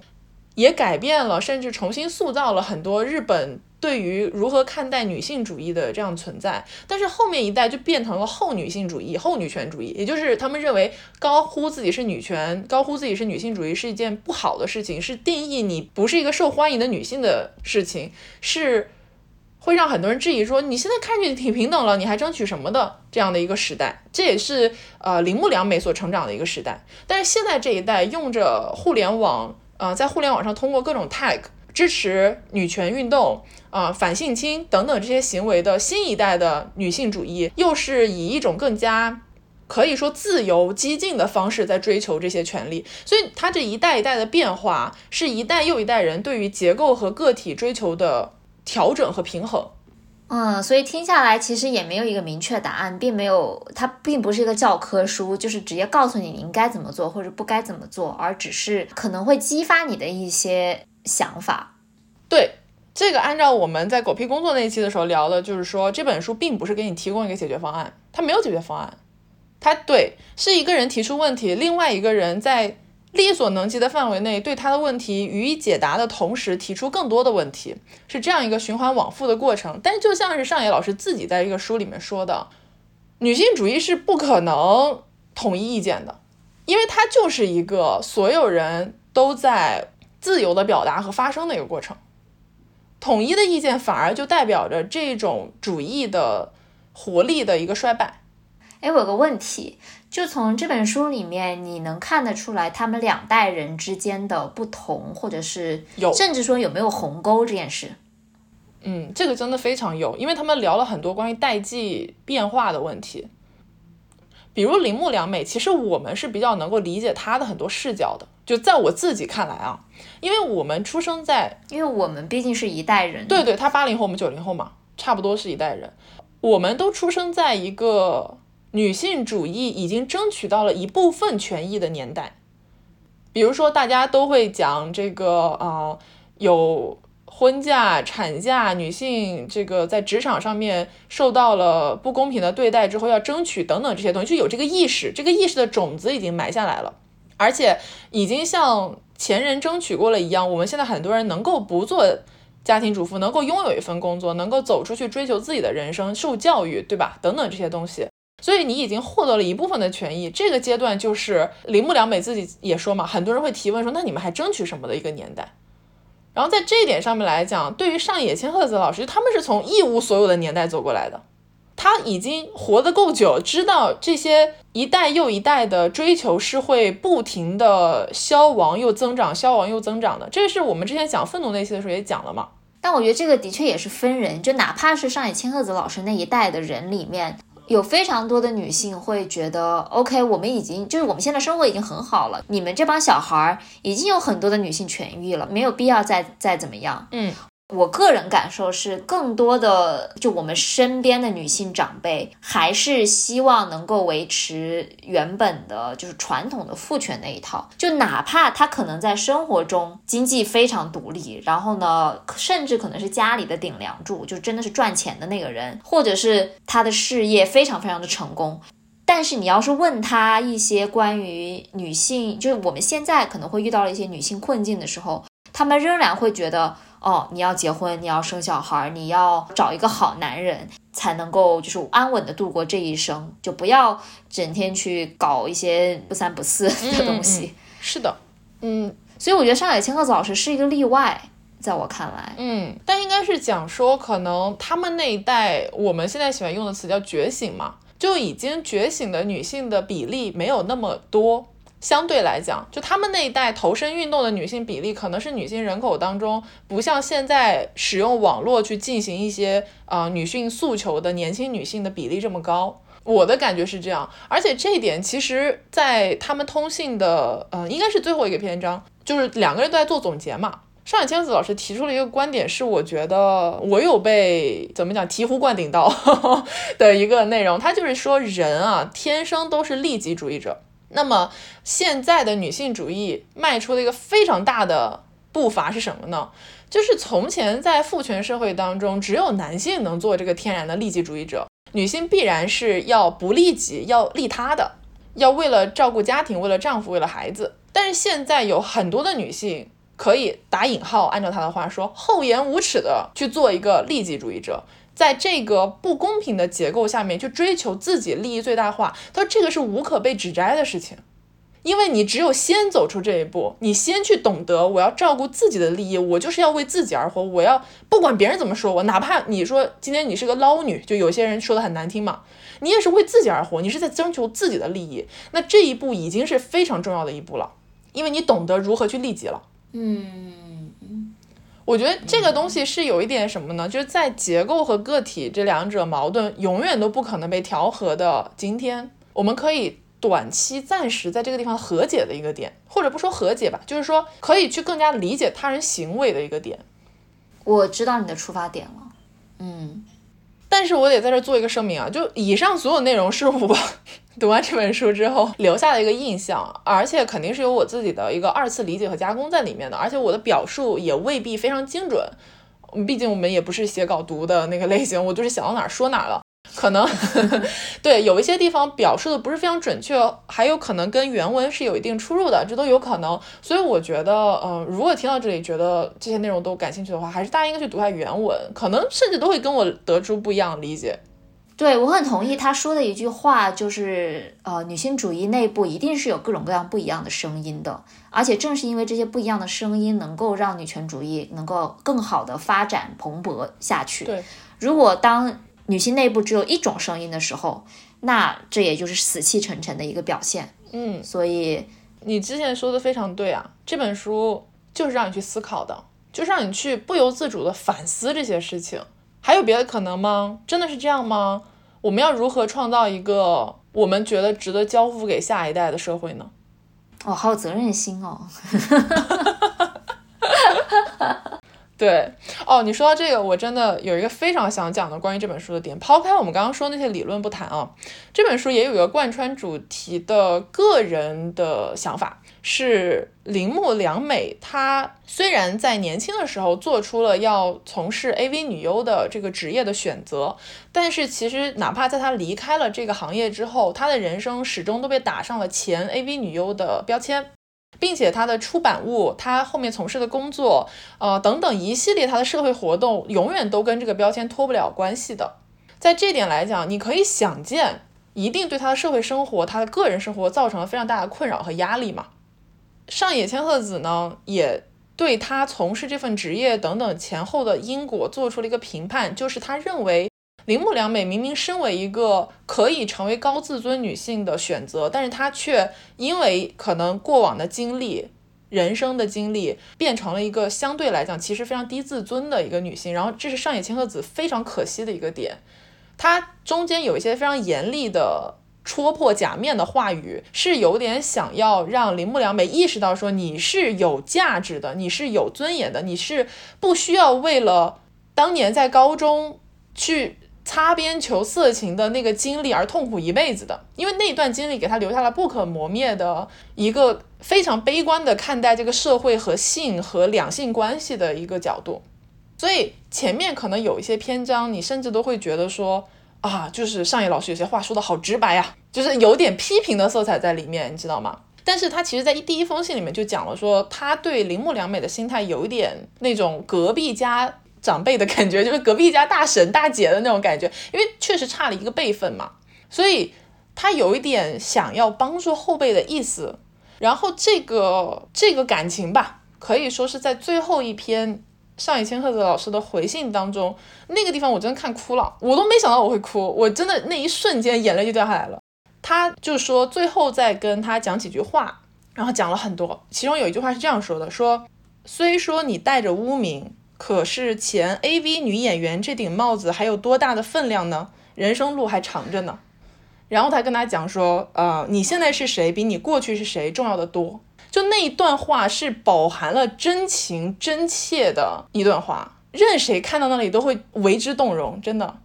也改变了，甚至重新塑造了很多日本。对于如何看待女性主义的这样存在，但是后面一代就变成了后女性主义、后女权主义，也就是他们认为高呼自己是女权、高呼自己是女性主义是一件不好的事情，是定义你不是一个受欢迎的女性的事情，是会让很多人质疑说你现在看着挺平等了，你还争取什么的这样的一个时代。这也是呃铃木良美所成长的一个时代。但是现在这一代用着互联网，呃，在互联网上通过各种 tag。支持女权运动啊、反性侵等等这些行为的新一代的女性主义，又是以一种更加可以说自由、激进的方式在追求这些权利。所以，它这一代一代的变化，是一代又一代人对于结构和个体追求的调整和平衡。嗯，所以听下来其实也没有一个明确答案，并没有，它并不是一个教科书，就是直接告诉你你应该怎么做或者不该怎么做，而只是可能会激发你的一些想法。对这个，按照我们在狗屁工作那一期的时候聊的，就是说这本书并不是给你提供一个解决方案，它没有解决方案，它对是一个人提出问题，另外一个人在力所能及的范围内对他的问题予以解答的同时，提出更多的问题，是这样一个循环往复的过程。但就像是上野老师自己在这个书里面说的，女性主义是不可能统一意见的，因为它就是一个所有人都在自由的表达和发声的一个过程。统一的意见反而就代表着这种主义的活力的一个衰败。哎，我有个问题，就从这本书里面，你能看得出来他们两代人之间的不同，或者是有甚至说有没有鸿沟这件事？嗯，这个真的非常有，因为他们聊了很多关于代际变化的问题。比如铃木良美，其实我们是比较能够理解她的很多视角的。就在我自己看来啊，因为我们出生在，因为我们毕竟是一代人，对对，她八零后，我们九零后嘛，差不多是一代人。我们都出生在一个女性主义已经争取到了一部分权益的年代。比如说，大家都会讲这个啊、呃有婚假、产假，女性这个在职场上面受到了不公平的对待之后，要争取等等这些东西，就有这个意识，这个意识的种子已经埋下来了，而且已经像前人争取过了一样，我们现在很多人能够不做家庭主妇，能够拥有一份工作，能够走出去追求自己的人生，受教育，对吧？等等这些东西。所以你已经获得了一部分的权益，这个阶段就是铃木良美自己也说嘛，很多人会提问说，那你们还争取什么的一个年代？然后在这一点上面来讲，对于上野千鹤子老师，他们是从一无所有的年代走过来的，他已经活得够久，知道这些一代又一代的追求是会不停的消亡又增长，消亡又增长的。这是我们之前讲愤怒那期的时候也讲了嘛。但我觉得这个的确也是分人，就哪怕是上野千鹤子老师那一代的人里面，有非常多的女性会觉得，OK，我们已经就是我们现在生活已经很好了，你们这帮小孩儿已经有很多的女性痊愈了，没有必要再再怎么样。嗯，我个人感受是，更多的就我们身边的女性长辈，还是希望能够维持原本的，就是传统的父权那一套。就哪怕她可能在生活中经济非常独立，然后呢，甚至可能是家里的顶梁柱，就真的是赚钱的那个人，或者是她的事业非常非常的成功。但是你要是问她一些关于女性，就是我们现在可能会遇到了一些女性困境的时候，她们仍然会觉得。哦，你要结婚，你要生小孩，你要找一个好男人，才能够就是安稳的度过这一生，就不要整天去搞一些不三不四的东西。是的，嗯所以我觉得上海千鹤子老师是一个例外，在我看来，嗯，但应该是讲说，可能他们那一代，我们现在喜欢用的词叫觉醒嘛，就已经觉醒的女性的比例没有那么多。相对来讲，就他们那一代投身运动的女性比例，可能是女性人口当中不像现在使用网络去进行一些呃女性诉求的年轻女性的比例这么高。我的感觉是这样，而且这一点其实，在他们通信的呃，应该是最后一个篇章，就是两个人都在做总结嘛。上野千子老师提出了一个观点，是我觉得我有被怎么讲醍醐灌顶到 的一个内容，他就是说人啊，天生都是利己主义者。那么现在的女性主义迈出了一个非常大的步伐是什么呢？就是从前在父权社会当中，只有男性能做这个天然的利己主义者，女性必然是要不利己，要利他的，要为了照顾家庭，为了丈夫，为了孩子。但是现在有很多的女性可以打引号，按照她的话说，厚颜无耻的去做一个利己主义者。在这个不公平的结构下面，去追求自己利益最大化，他说这个是无可被指摘的事情，因为你只有先走出这一步，你先去懂得我要照顾自己的利益，我就是要为自己而活，我要不管别人怎么说我，哪怕你说今天你是个捞女，就有些人说的很难听嘛，你也是为自己而活，你是在征求自己的利益，那这一步已经是非常重要的一步了，因为你懂得如何去利己了。嗯，我觉得这个东西是有一点什么呢？就是在结构和个体这两者矛盾永远都不可能被调和的今天，我们可以短期暂时在这个地方和解的一个点，或者不说和解吧，就是说可以去更加理解他人行为的一个点。我知道你的出发点了。嗯，但是我得在这儿做一个声明啊，就以上所有内容是我读完这本书之后留下的一个印象，而且肯定是有我自己的一个二次理解和加工在里面的，而且我的表述也未必非常精准，嗯毕竟我们也不是写稿读的那个类型，我就是想到哪儿说哪儿了。可能 对有一些地方表述的不是非常准确，还有可能跟原文是有一定出入的，这都有可能。所以我觉得，呃，如果听到这里觉得这些内容都感兴趣的话，还是大家应该去读一下原文，可能甚至都会跟我得出不一样的理解。对我很同意他说的一句话，就是呃，女性主义内部一定是有各种各样不一样的声音的，而且正是因为这些不一样的声音，能够让女权主义能够更好的发展蓬勃下去。对，如果当女性内部只有一种声音的时候，那这也就是死气沉沉的一个表现。嗯，所以，你之前说的非常对啊，这本书就是让你去思考的，就是让你去不由自主的反思这些事情。还有别的可能吗？真的是这样吗？我们要如何创造一个我们觉得值得交付给下一代的社会呢？哦，好有责任心哦。对，哦，你说到这个，我真的有一个非常想讲的关于这本书的点。抛开我们刚刚说那些理论不谈啊，这本书也有一个贯穿主题的个人的想法，是铃木良美。她虽然在年轻的时候做出了要从事 AV 女优的这个职业的选择，但是其实哪怕在她离开了这个行业之后，她的人生始终都被打上了前 AV 女优的标签。并且他的出版物，他后面从事的工作，呃等等一系列他的社会活动，永远都跟这个标签脱不了关系的。在这点来讲，你可以想见，一定对他的社会生活、他的个人生活造成了非常大的困扰和压力嘛。上野千鹤子呢，也对他从事这份职业等等前后的因果做出了一个评判，就是他认为。铃木良美明明身为一个可以成为高自尊女性的选择，但是她却因为可能过往的经历、人生的经历，变成了一个相对来讲其实非常低自尊的一个女性。然后这是上野千鹤子非常可惜的一个点，她中间有一些非常严厉的戳破假面的话语，是有点想要让铃木良美意识到说你是有价值的，你是有尊严的，你是不需要为了当年在高中去。擦边求色情的那个经历而痛苦一辈子的，因为那段经历给他留下了不可磨灭的一个非常悲观的看待这个社会和性和两性关系的一个角度。所以前面可能有一些篇章，你甚至都会觉得说啊，就是上野老师有些话说的好直白呀，就是有点批评的色彩在里面，你知道吗？但是他其实，在一第一封信里面就讲了说，他对铃木良美的心态有一点那种隔壁家长辈的感觉，就是隔壁家大婶大姐的那种感觉，因为确实差了一个辈分嘛，所以他有一点想要帮助后辈的意思。然后这个这个感情吧，可以说是在最后一篇上野千鹤子老师的回信当中，那个地方我真的看哭了，我都没想到我会哭，我真的那一瞬间眼泪就掉下来了。他就说最后再跟他讲几句话，然后讲了很多，其中有一句话是这样说的：说虽说你带着污名，可是前 AV 女演员这顶帽子还有多大的分量呢？人生路还长着呢。然后他跟他讲说，呃，你现在是谁，比你过去是谁重要的多。就那一段话是饱含了真情真切的一段话，任谁看到那里都会为之动容，真的。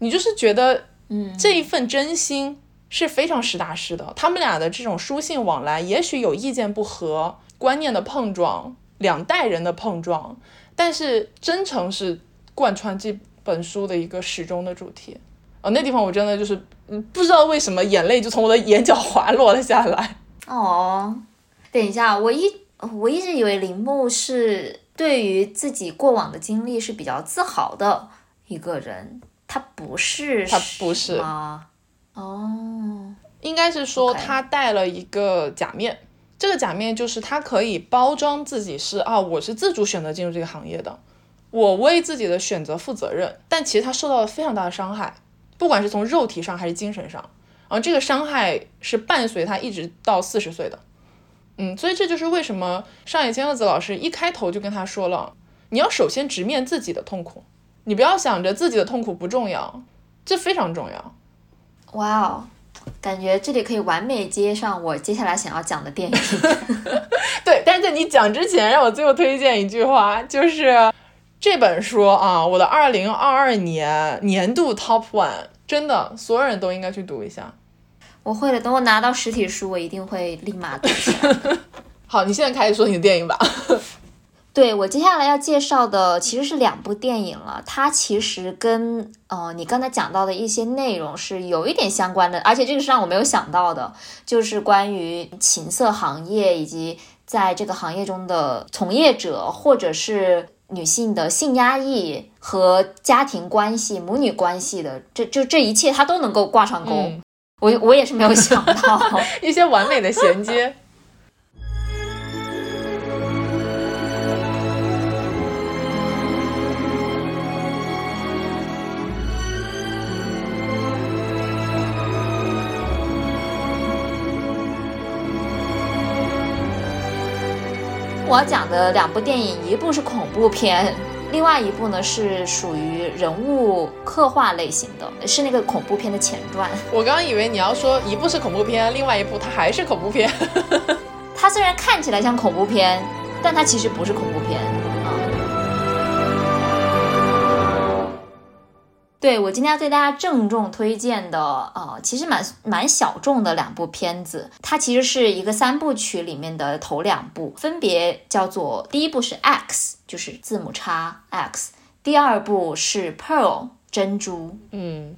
你就是觉得，嗯，这一份真心是非常实打实的。他们俩的这种书信往来，也许有意见不合、观念的碰撞、两代人的碰撞，但是真诚是贯穿这本书的一个始终的主题。哦，那地方我真的就是，嗯，不知道为什么眼泪就从我的眼角滑落了下来。哦，等一下，我一我一直以为铃木是对于自己过往的经历是比较自豪的一个人，他不是，他不是吗？哦，应该是说他戴了一个假面，这个假面就是他可以包装自己是啊，我是自主选择进入这个行业的，我为自己的选择负责任。但其实他受到了非常大的伤害，不管是从肉体上还是精神上，然后这个伤害是伴随他一直到四十岁的。嗯，所以这就是为什么上野千鹤子老师一开头就跟他说了，你要首先直面自己的痛苦，你不要想着自己的痛苦不重要，这非常重要。哇哦，感觉这里可以完美接上我接下来想要讲的电影。对，但是在你讲之前，让我最后推荐一句话，就是这本书啊，我的二零二二年年度 Top One，真的所有人都应该去读一下。我会的，等我拿到实体书，我一定会立马读起来。好，你现在开始说你的电影吧。对我接下来要介绍的其实是两部电影了，它其实跟呃你刚才讲到的一些内容是有一点相关的，而且这个是让我没有想到的，就是关于情色行业以及在这个行业中的从业者或者是女性的性压抑和家庭关系、母女关系的这就这一切，它都能够挂上钩。嗯我我也是没有想到。一些完美的衔接。我要讲的两部电影，一部是恐怖片，另外一部呢是属于人物刻画类型的，是那个恐怖片的前传。我刚刚以为你要说一部是恐怖片，另外一部它还是恐怖片。它虽然看起来像恐怖片，但它其实不是恐怖片对我今天要对大家郑重推荐的，呃，其实蛮蛮小众的两部片子，它其实是一个三部曲里面的头两部，分别叫做第一部是 X，就是字母叉 X，第二部是 Pearl 珍珠，嗯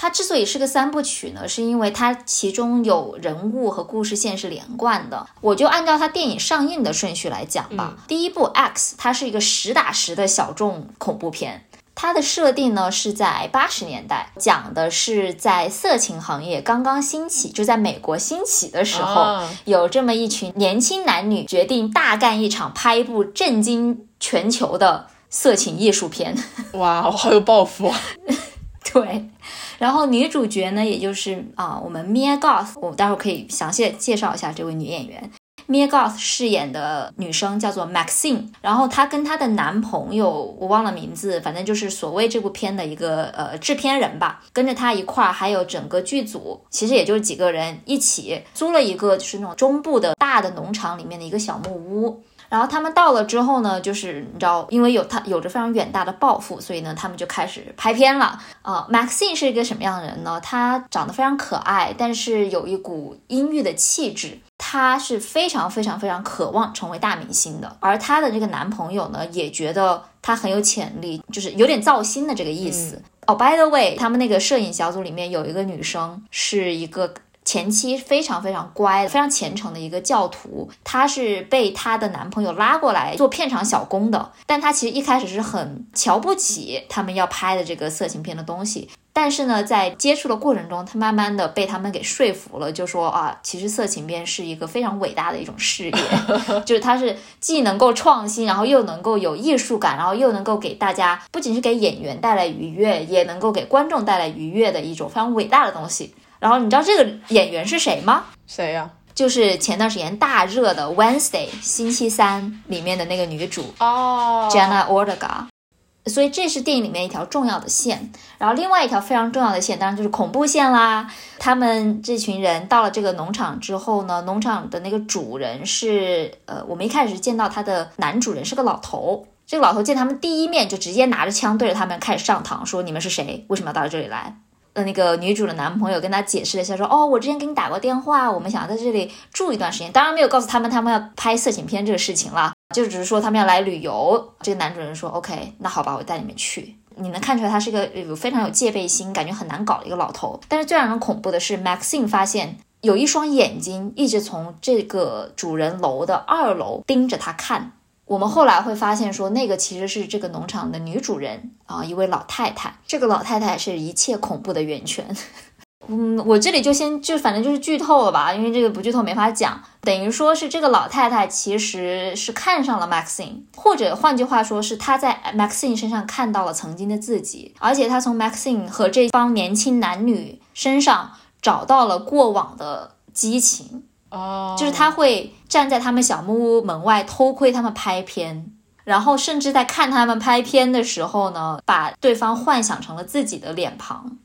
它之所以是个三部曲呢，是因为它其中有人物和故事线是连贯的。我就按照它电影上映的顺序来讲吧。第一部《X》，它是一个实打实的小众恐怖片。它的设定呢是在八十年代，讲的是在色情行业刚刚兴起，就在美国兴起的时候，啊有这么一群年轻男女决定大干一场，拍一部震惊全球的色情艺术片。哇，我好有抱负啊！对，然后女主角呢，也就是啊、我们 Mia Goth，我待会儿可以详细地介绍一下这位女演员。Mia Goth 饰演的女生叫做 Maxine，然后她跟她的男朋友我忘了名字，反正就是所谓这部片的一个呃制片人吧，跟着她一块儿，还有整个剧组，其实也就是几个人一起租了一个就是那种中部的大的农场里面的一个小木屋，然后他们到了之后呢，就是你知道，因为有他有着非常远大的抱负，所以呢，他们就开始拍片了。呃，Maxine 是一个什么样的人呢？她长得非常可爱，但是有一股阴郁的气质。她是非常非常非常渴望成为大明星的，而她的这个男朋友呢，也觉得她很有潜力，就是有点造星的这个意思。哦、b y the way，他们那个摄影小组里面有一个女生是一个前妻非常非常乖、非常虔诚的一个教徒，她是被她的男朋友拉过来做片场小工的，但她其实一开始是很瞧不起他们要拍的这个色情片的东西。但是呢，在接触的过程中，她慢慢的被他们给说服了，就说啊，其实色情片是一个非常伟大的一种事业，就是它是既能够创新，然后又能够有艺术感，然后又能够给大家不仅是给演员带来愉悦，也能够给观众带来愉悦的一种非常伟大的东西。然后你知道这个演员是谁吗？谁呀、就是前段时间大热的《Wednesday》星期三里面的那个女主哦 Jenna Ortega。所以这是电影里面一条重要的线，然后另外一条非常重要的线，当然就是恐怖线啦。他们这群人到了这个农场之后呢，农场的那个主人是，呃，我们一开始见到他的男主人是个老头。这个老头见他们第一面就直接拿着枪对着他们开始上膛，说你们是谁？为什么要到这里来？呃，那个女主的男朋友跟她解释了一下，说哦，我之前给你打过电话，我们想要在这里住一段时间，当然没有告诉他们他们要拍色情片这个事情啦，就只是说他们要来旅游。这个男主人说 OK，那好吧，我带你们去。你能看出来他是个有非常有戒备心，感觉很难搞的一个老头。但是最让人恐怖的是，Maxine 发现有一双眼睛一直从这个主人楼的二楼盯着他看。我们后来会发现说，那个其实是这个农场的女主人啊，一位老太太。这个老太太是一切恐怖的源泉。嗯，我这里就先就反正就是剧透了吧，因为这个不剧透没法讲。等于说是这个老太太其实是看上了 Maxine，或者换句话说是她在 Maxine 身上看到了曾经的自己，而且她从 Maxine 和这帮年轻男女身上找到了过往的激情。哦，就是他会站在他们小木屋门外偷窥他们拍片，然后甚至在看他们拍片的时候呢，把对方幻想成了自己的脸庞。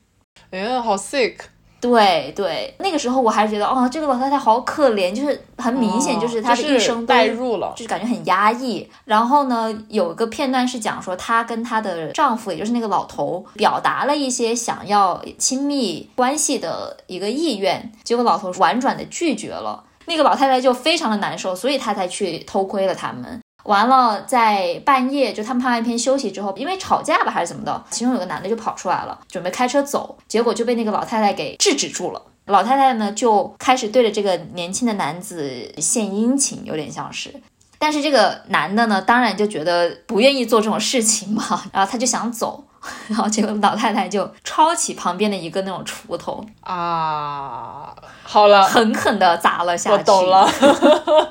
哎呀，好 sick，对对，那个时候我还是觉得，哦，这个老太太好可怜，就是很明显就是她的一生都代入了，就是感觉很压抑。然后呢，有一个片段是讲说，她跟她的丈夫，也就是那个老头，表达了一些想要亲密关系的一个意愿，结果老头婉转的拒绝了。那个老太太就非常的难受，所以她才去偷窥了他们。完了，在半夜就他们拍完片休息之后，因为吵架吧还是怎么的，其中有个男的就跑出来了，准备开车走，结果就被那个老太太给制止住了。老太太呢就开始对着这个年轻的男子献殷勤，有点像是。但是这个男的呢，当然就觉得不愿意做这种事情嘛，然后他就想走，然后结果老太太就抄起旁边的一个那种锄头，啊，好了，狠狠的砸了下去。我懂了。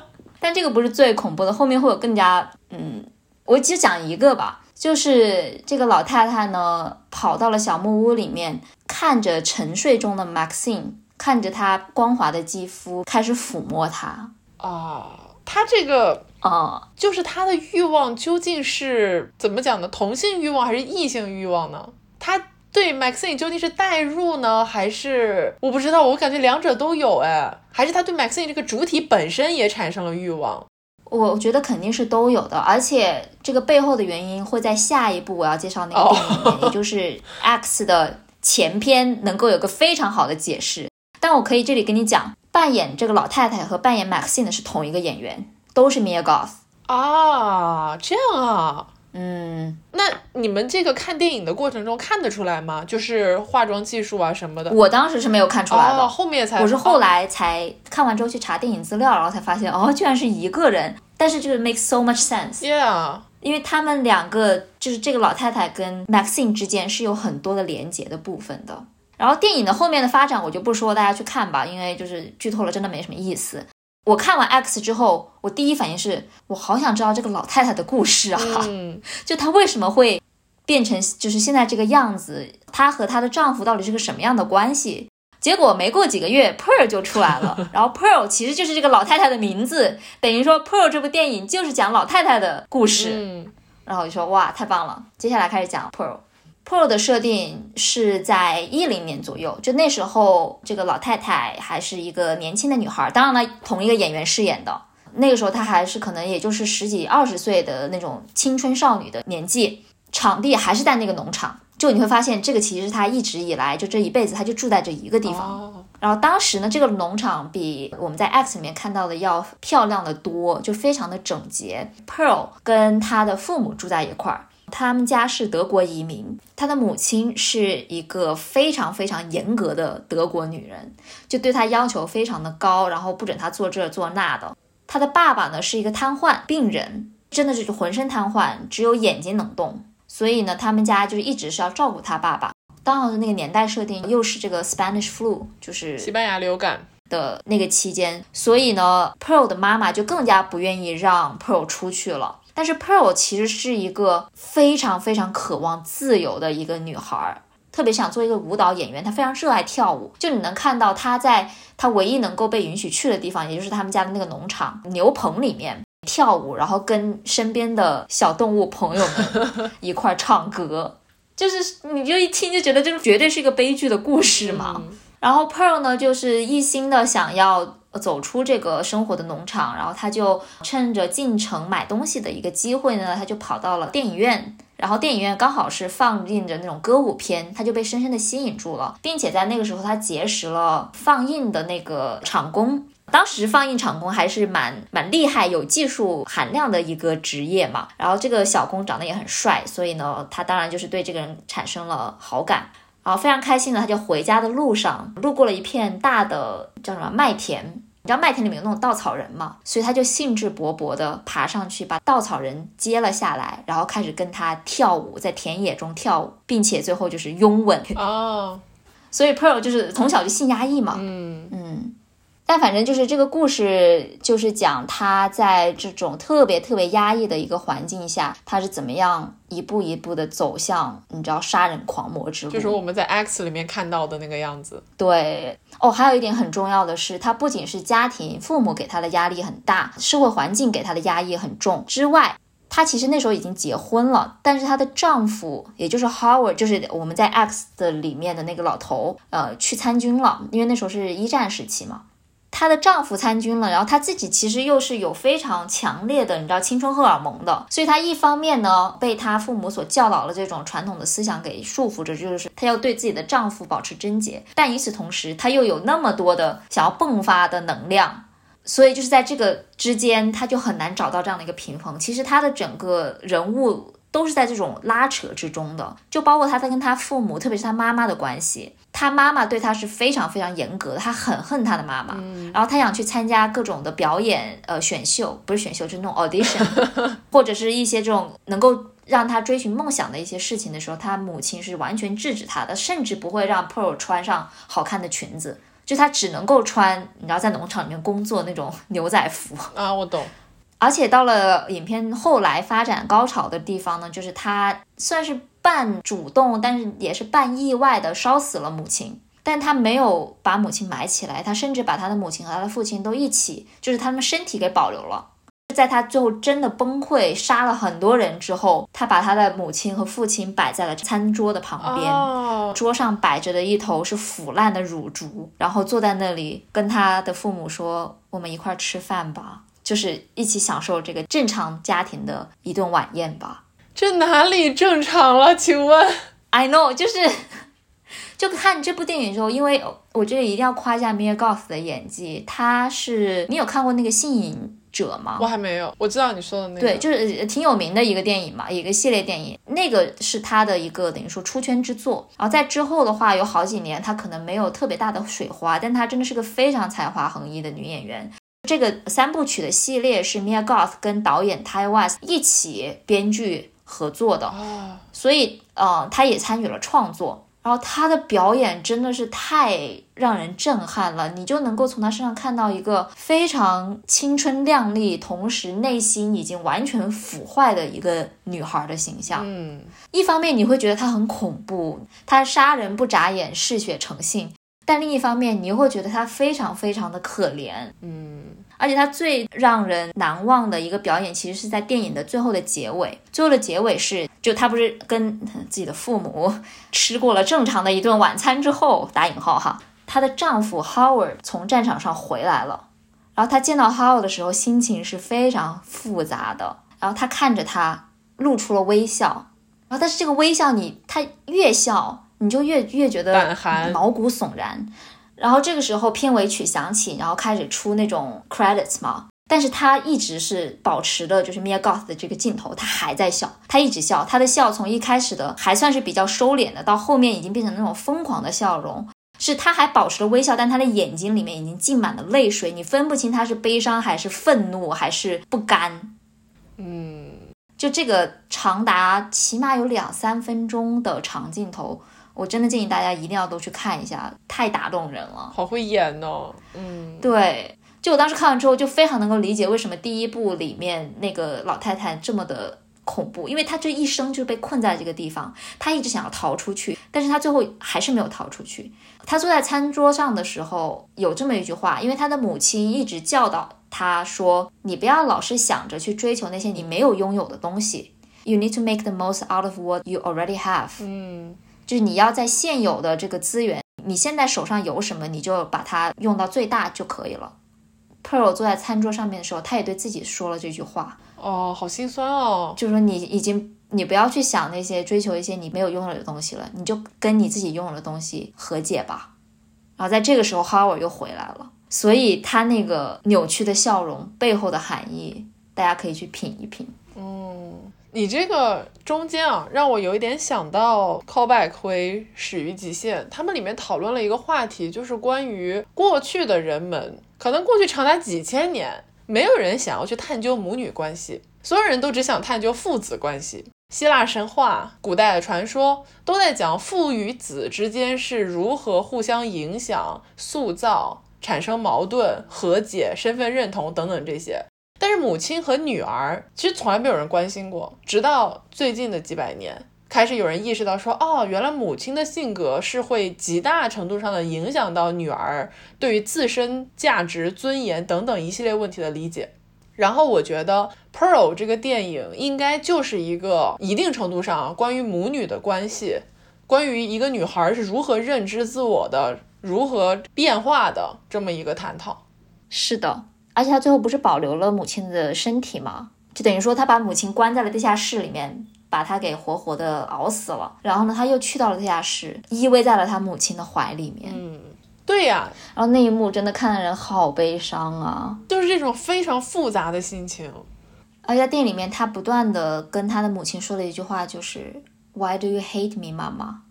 但这个不是最恐怖的，后面会有更加嗯，我只讲一个吧，就是这个老太太呢跑到了小木屋里面，看着沉睡中的 Maxine，看着她光滑的肌肤，开始抚摸她。啊，她这个啊、就是他的欲望究竟是怎么讲呢？同性欲望还是异性欲望呢？他对 Maxine 究竟是代入呢，还是我不知道？我感觉两者都有哎，还是他对 Maxine 这个主体本身也产生了欲望？我觉得肯定是都有的，而且这个背后的原因会在下一步我要介绍那个电影里面，也就是 X 的前篇能够有个非常好的解释。但我可以这里跟你讲，扮演这个老太太和扮演 Maxine 的是同一个演员，都是 Mia Goth。啊，这样啊。嗯，那你们这个看电影的过程中看得出来吗？就是化妆技术啊什么的。我当时是没有看出来的，哦，后面才我是后来才看完之后去查电影资料，然后才发现哦，居然是一个人。但是这个 makes so much sense，，Yeah，因为他们两个就是这个老太太跟 Maxine 之间是有很多的连接的部分的。然后电影的后面的发展我就不说，大家去看吧，因为就是剧透了真的没什么意思。我看完 X 之后，我第一反应是我好想知道这个老太太的故事啊，嗯，就她为什么会变成就是现在这个样子，她和她的丈夫到底是个什么样的关系？结果没过几个月，Pearl 就出来了，然后 Pearl 其实就是这个老太太的名字，等于说 Pearl 这部电影就是讲老太太的故事。嗯，然后我就说哇，太棒了！接下来开始讲 Pearl。Pearl 的设定是在一零年左右，就那时候这个老太太还是一个年轻的女孩，当然了，同一个演员饰演的。那个时候她还是可能也就是十几二十岁的那种青春少女的年纪，场地还是在那个农场。就你会发现，这个其实是她一直以来就这一辈子，她就住在这一个地方。哦，然后当时呢，这个农场比我们在 X 里面看到的要漂亮的多，就非常的整洁。Pearl 跟她的父母住在一块儿，他们家是德国移民，他的母亲是一个非常非常严格的德国女人，就对他要求非常的高，然后不准他做这做那的。他的爸爸呢是一个瘫痪病人，真的是浑身瘫痪，只有眼睛能动，所以呢，他们家就是一直是要照顾他爸爸。刚好是那个年代设定，又是这个 Spanish flu，就是西班牙流感。的那个期间，所以呢，Pearl 的妈妈就更加不愿意让 Pearl 出去了。但是 Pearl 其实是一个非常非常渴望自由的一个女孩，特别想做一个舞蹈演员。她非常热爱跳舞，就你能看到她在她唯一能够被允许去的地方，也就是他们家的那个农场牛棚里面跳舞，然后跟身边的小动物朋友们 一块儿唱歌。就是你就一听就觉得这绝对是一个悲剧的故事嘛。然后 Pearl 呢，就是一心的想要走出这个生活的农场，然后他就趁着进城买东西的一个机会呢，他就跑到了电影院，然后电影院刚好是放映着那种歌舞片，他就被深深的吸引住了，并且在那个时候他结识了放映的那个场工，当时放映场工还是蛮蛮厉害、有技术含量的一个职业嘛，然后这个小工长得也很帅，所以呢，他当然就是对这个人产生了好感。然后非常开心的，他就回家的路上路过了一片大的叫什么麦田，你知道麦田里面有那种稻草人吗？所以他就兴致勃勃地爬上去，把稻草人接了下来，然后开始跟他跳舞，在田野中跳舞，并且最后就是拥吻。哦，所以 Pearl 就是从小就性压抑嘛。嗯嗯。但反正就是这个故事，就是讲他在这种特别特别压抑的一个环境下，他是怎么样一步一步的走向你知道杀人狂魔之路，就是我们在 X 里面看到的那个样子。对哦，还有一点很重要的是，他不仅是家庭父母给他的压力很大，社会环境给他的压抑很重之外，她其实那时候已经结婚了，但是她的丈夫也就是 Howard，就是我们在 X 的里面的那个老头，呃，去参军了，因为那时候是一战时期嘛。她的丈夫参军了，然后她自己其实又是有非常强烈的，你知道青春荷尔蒙的，所以她一方面呢被她父母所教导了这种传统的思想给束缚着，就是她要对自己的丈夫保持贞洁，但与此同时，她又有那么多的想要迸发的能量，所以就是在这个之间，她就很难找到这样的一个平衡。其实她的整个人物都是在这种拉扯之中的，就包括他在跟他父母，特别是他妈妈的关系。他妈妈对他是非常非常严格的，他很恨他的妈妈。然后他想去参加各种的表演，呃，选秀不是选秀，就是那种 audition，或者是一些这种能够让他追寻梦想的一些事情的时候，他母亲是完全制止他的，甚至不会让 Pearl 穿上好看的裙子，就他只能够穿，你知道在农场里面工作那种牛仔服啊，我懂。而且到了影片后来发展高潮的地方呢，就是他算是。半主动，但是也是半意外的烧死了母亲，但他没有把母亲埋起来，他甚至把他的母亲和他的父亲都一起，就是他们身体给保留了。在他最后真的崩溃，杀了很多人之后，他把他的母亲和父亲摆在了餐桌的旁边，桌上摆着的一头是腐烂的乳猪，然后坐在那里跟他的父母说：“我们一块儿吃饭吧，就是一起享受这个正常家庭的一顿晚宴吧。”这哪里正常了？请问？I know，就是 就看这部电影的时候，因为我觉得一定要夸一下 Mia Goth 的演技。她是你有看过那个《性瘾者》吗？我还没有，我知道你说的那个，对，就是挺有名的一个电影嘛，一个系列电影。那个是她的一个等于说出圈之作。然后在之后的话，有好几年她可能没有特别大的水花，但她真的是个非常才华横溢的女演员。这个三部曲的系列是 Mia Goth 跟导演 Ty West 一起编剧。合作的，所以呃，他也参与了创作，然后他的表演真的是太让人震撼了，你就能够从他身上看到一个非常青春靓丽，同时内心已经完全腐坏的一个女孩的形象。嗯，一方面你会觉得她很恐怖，她杀人不眨眼，嗜血成性，但另一方面你又会觉得她非常非常的可怜。嗯。而且他最让人难忘的一个表演，其实是在电影的最后的结尾。最后的结尾是，就他不是跟自己的父母吃过了正常的一顿晚餐之后，打引号哈，她的丈夫 Howard 从战场上回来了。然后她见到 Howard 的时候，心情是非常复杂的。然后她看着他，露出了微笑。然后但是这个微笑，你她越笑，你就越越觉得毛骨悚然。然后这个时候片尾曲响起，然后开始出那种 credits 嘛，但是他一直是保持的，就是 Mia Goth 的这个镜头，他还在笑，他一直笑，他的笑从一开始的还算是比较收敛的，到后面已经变成那种疯狂的笑容，是他还保持了微笑，但他的眼睛里面已经浸满了泪水，你分不清他是悲伤还是愤怒还是不甘。嗯，就这个长达起码有两三分钟的长镜头，我真的建议大家一定要都去看一下，太打动人了。好会演哦。嗯，对，就我当时看完之后，就非常能够理解为什么第一部里面那个老太太这么的恐怖，因为她这一生就被困在这个地方，她一直想要逃出去，但是她最后还是没有逃出去。她坐在餐桌上的时候，有这么一句话，因为她的母亲一直教导她说：“你不要老是想着去追求那些你没有拥有的东西，You need to make the most out of what you already have。”嗯，就是你要在现有的这个资源，你现在手上有什么，你就把它用到最大就可以了。Pearl 坐在餐桌上面的时候，他也对自己说了这句话，哦，好心酸哦。就是说你已经，你不要去想那些追求一些你没有拥有的东西了，你就跟你自己拥有的东西和解吧。然后在这个时候，Howard 又回来了，所以他那个扭曲的笑容背后的含义，大家可以去品一品。嗯，你这个中间啊，让我有一点想到 callback 回《始于极限》，他们里面讨论了一个话题，就是关于过去的人们，可能过去长达几千年，没有人想要去探究母女关系，所有人都只想探究父子关系。希腊神话、古代的传说都在讲父与子之间是如何互相影响、塑造、产生矛盾、和解、身份认同等等这些。但是母亲和女儿其实从来没有人关心过，直到最近的几百年，开始有人意识到说，哦，原来母亲的性格是会极大程度上的影响到女儿对于自身价值、尊严等等一系列问题的理解。然后我觉得《Pearl》这个电影应该就是一个一定程度上关于母女的关系，关于一个女孩是如何认知自我的、如何变化的这么一个探讨。是的，而且他最后不是保留了母亲的身体吗？就等于说他把母亲关在了地下室里面，把她给活活的熬死了。然后呢，他又去到了地下室，依偎在了他母亲的怀里面。嗯，对呀，然后那一幕真的看的人好悲伤啊！就是这种非常复杂的心情。而且在电影里面，他不断的跟他的母亲说了一句话，就是 “Why do you hate me，妈妈？”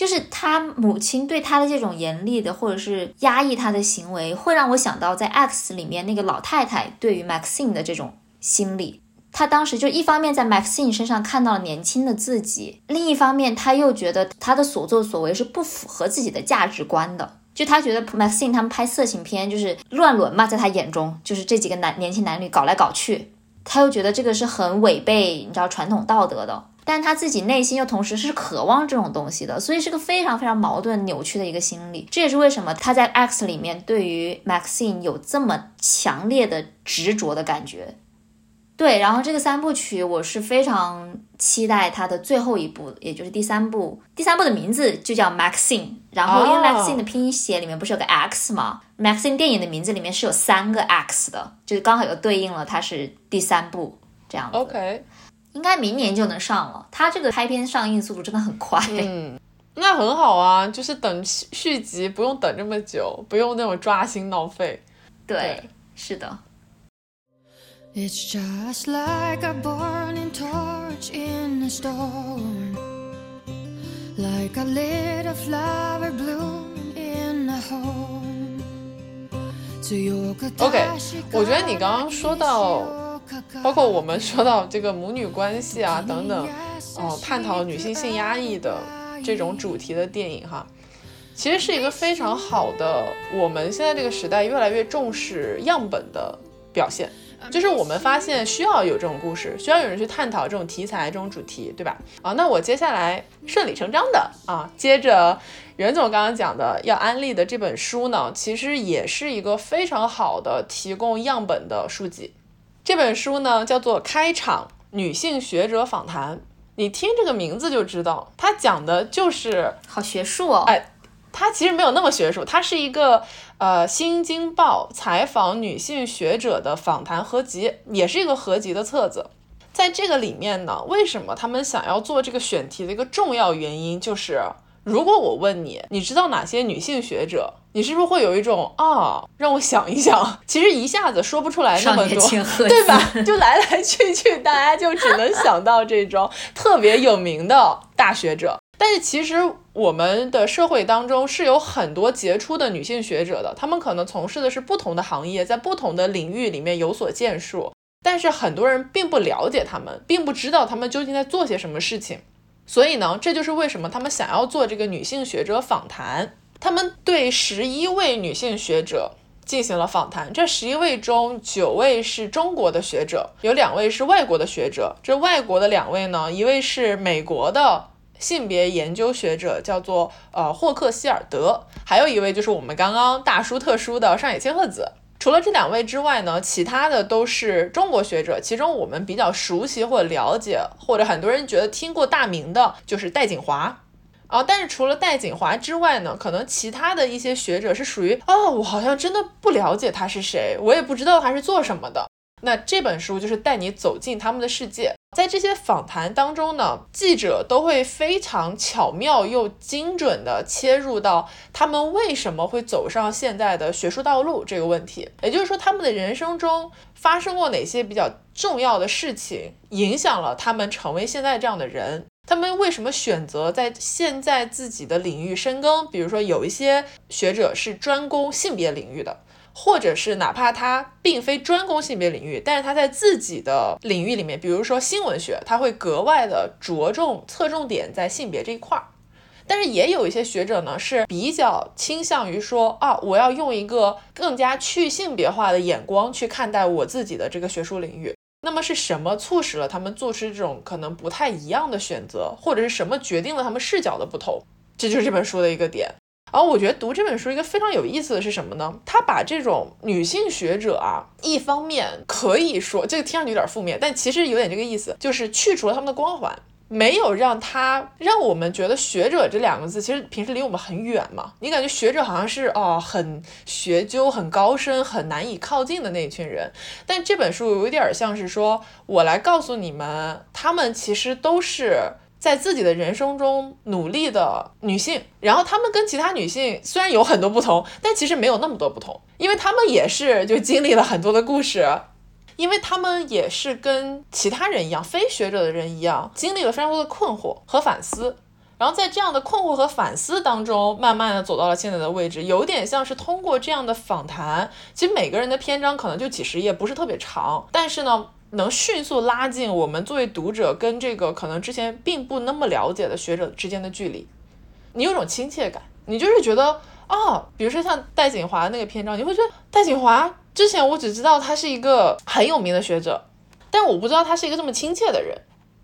就是他母亲对他的这种严厉的或者是压抑他的行为，会让我想到在《X》里面那个老太太对于 Maxine 的这种心理。他当时就一方面在 Maxine 身上看到了年轻的自己，另一方面他又觉得他的所作所为是不符合自己的价值观的。就他觉得 Maxine 他们拍色情片就是乱伦嘛，在他眼中就是这几个男年轻男女搞来搞去，他又觉得这个是很违背你知道传统道德的。但他自己内心又同时是渴望这种东西的，所以是个非常非常矛盾扭曲的一个心理。这也是为什么他在 X 里面对于 Maxine 有这么强烈的执着的感觉。对，然后这个三部曲我是非常期待它的最后一部，也就是第三部。第三部的名字就叫 Maxine，然后因为哦 Maxine 的拼写里面不是有个 X 吗？Maxine 电影的名字里面是有三个 X 的，就是刚好又对应了它是第三部这样子。OK，应该明年就能上了。它这个拍片上映速度真的很快。嗯，那很好啊，就是等续续集不用等这么久，不用那种抓心挠肺。对，是的。It's just like a burning torch in a storm, like a little flower bloom in a home. OK，我觉得你刚刚说到，包括我们说到这个母女关系啊 等等，哦、探讨女性性压抑的这种主题的电影哈，其实是一个非常好的我们现在这个时代越来越重视样本的表现。就是我们发现需要有这种故事，需要有人去探讨这种题材、这种主题，对吧？啊，那我接下来顺理成章的啊，接着袁总刚刚讲的要安利的这本书呢，其实也是一个非常好的提供样本的书籍。这本书呢叫做《开场女性学者访谈》，你听这个名字就知道，它讲的就是好学术哦。哎它其实没有那么学术，它是一个呃《新京报》采访女性学者的访谈合集，也是一个合集的册子。在这个里面呢，为什么他们想要做这个选题的一个重要原因，就是如果我问你，你知道哪些女性学者？你是不是会有一种啊，让我想一想？其实一下子说不出来那么多，对吧？就来来去去，大家就只能想到这种 特别有名的大学者。但是其实我们的社会当中是有很多杰出的女性学者的，她们可能从事的是不同的行业，在不同的领域里面有所建树。但是很多人并不了解她们，并不知道她们究竟在做些什么事情。所以呢，这就是为什么他们想要做这个女性学者访谈。他们对十一位女性学者进行了访谈，这十一位中九位是中国的学者，有两位是外国的学者。这外国的两位呢，一位是美国的性别研究学者，叫做呃霍克希尔德，还有一位就是我们刚刚大书特书的上野千鹤子。除了这两位之外呢，其他的都是中国学者，其中我们比较熟悉或了解，或者很多人觉得听过大名的，就是戴锦华。啊，但是除了戴锦华之外呢，可能其他的一些学者是属于啊，我好像真的不了解他是谁，我也不知道他是做什么的。那这本书就是带你走进他们的世界，在这些访谈当中呢，记者都会非常巧妙又精准的切入到他们为什么会走上现在的学术道路这个问题，也就是说他们的人生中发生过哪些比较重要的事情，影响了他们成为现在这样的人。他们为什么选择在现在自己的领域深耕？比如说，有一些学者是专攻性别领域的，或者是哪怕他并非专攻性别领域，但是他在自己的领域里面，比如说新闻学，他会格外的着重侧重点在性别这一块儿。但是也有一些学者呢，是比较倾向于说啊，我要用一个更加去性别化的眼光去看待我自己的这个学术领域。那么是什么促使了他们做出这种可能不太一样的选择，或者是什么决定了他们视角的不同？这就是这本书的一个点。而我觉得读这本书一个非常有意思的是什么呢？他把这种女性学者啊，一方面可以说这个听上去有点负面，但其实有点这个意思，就是去除了他们的光环。没有让他让我们觉得学者这两个字，其实平时离我们很远嘛。你感觉学者好像是哦，很学究、很高深、很难以靠近的那一群人。但这本书有一点像是说，我来告诉你们，他们其实都是在自己的人生中努力的女性。然后他们跟其他女性虽然有很多不同，但其实没有那么多不同，因为他们也是就经历了很多的故事。因为他们也是跟其他人一样，非学者的人一样，经历了非常多的困惑和反思，然后在这样的困惑和反思当中，慢慢的走到了现在的位置，有点像是通过这样的访谈，其实每个人的篇章可能就几十页，不是特别长，但是呢，能迅速拉近我们作为读者跟这个可能之前并不那么了解的学者之间的距离，你有种亲切感，你就是觉得啊，比如说像戴锦华那个篇章，你会觉得戴锦华。之前我只知道他是一个很有名的学者，但我不知道他是一个这么亲切的人，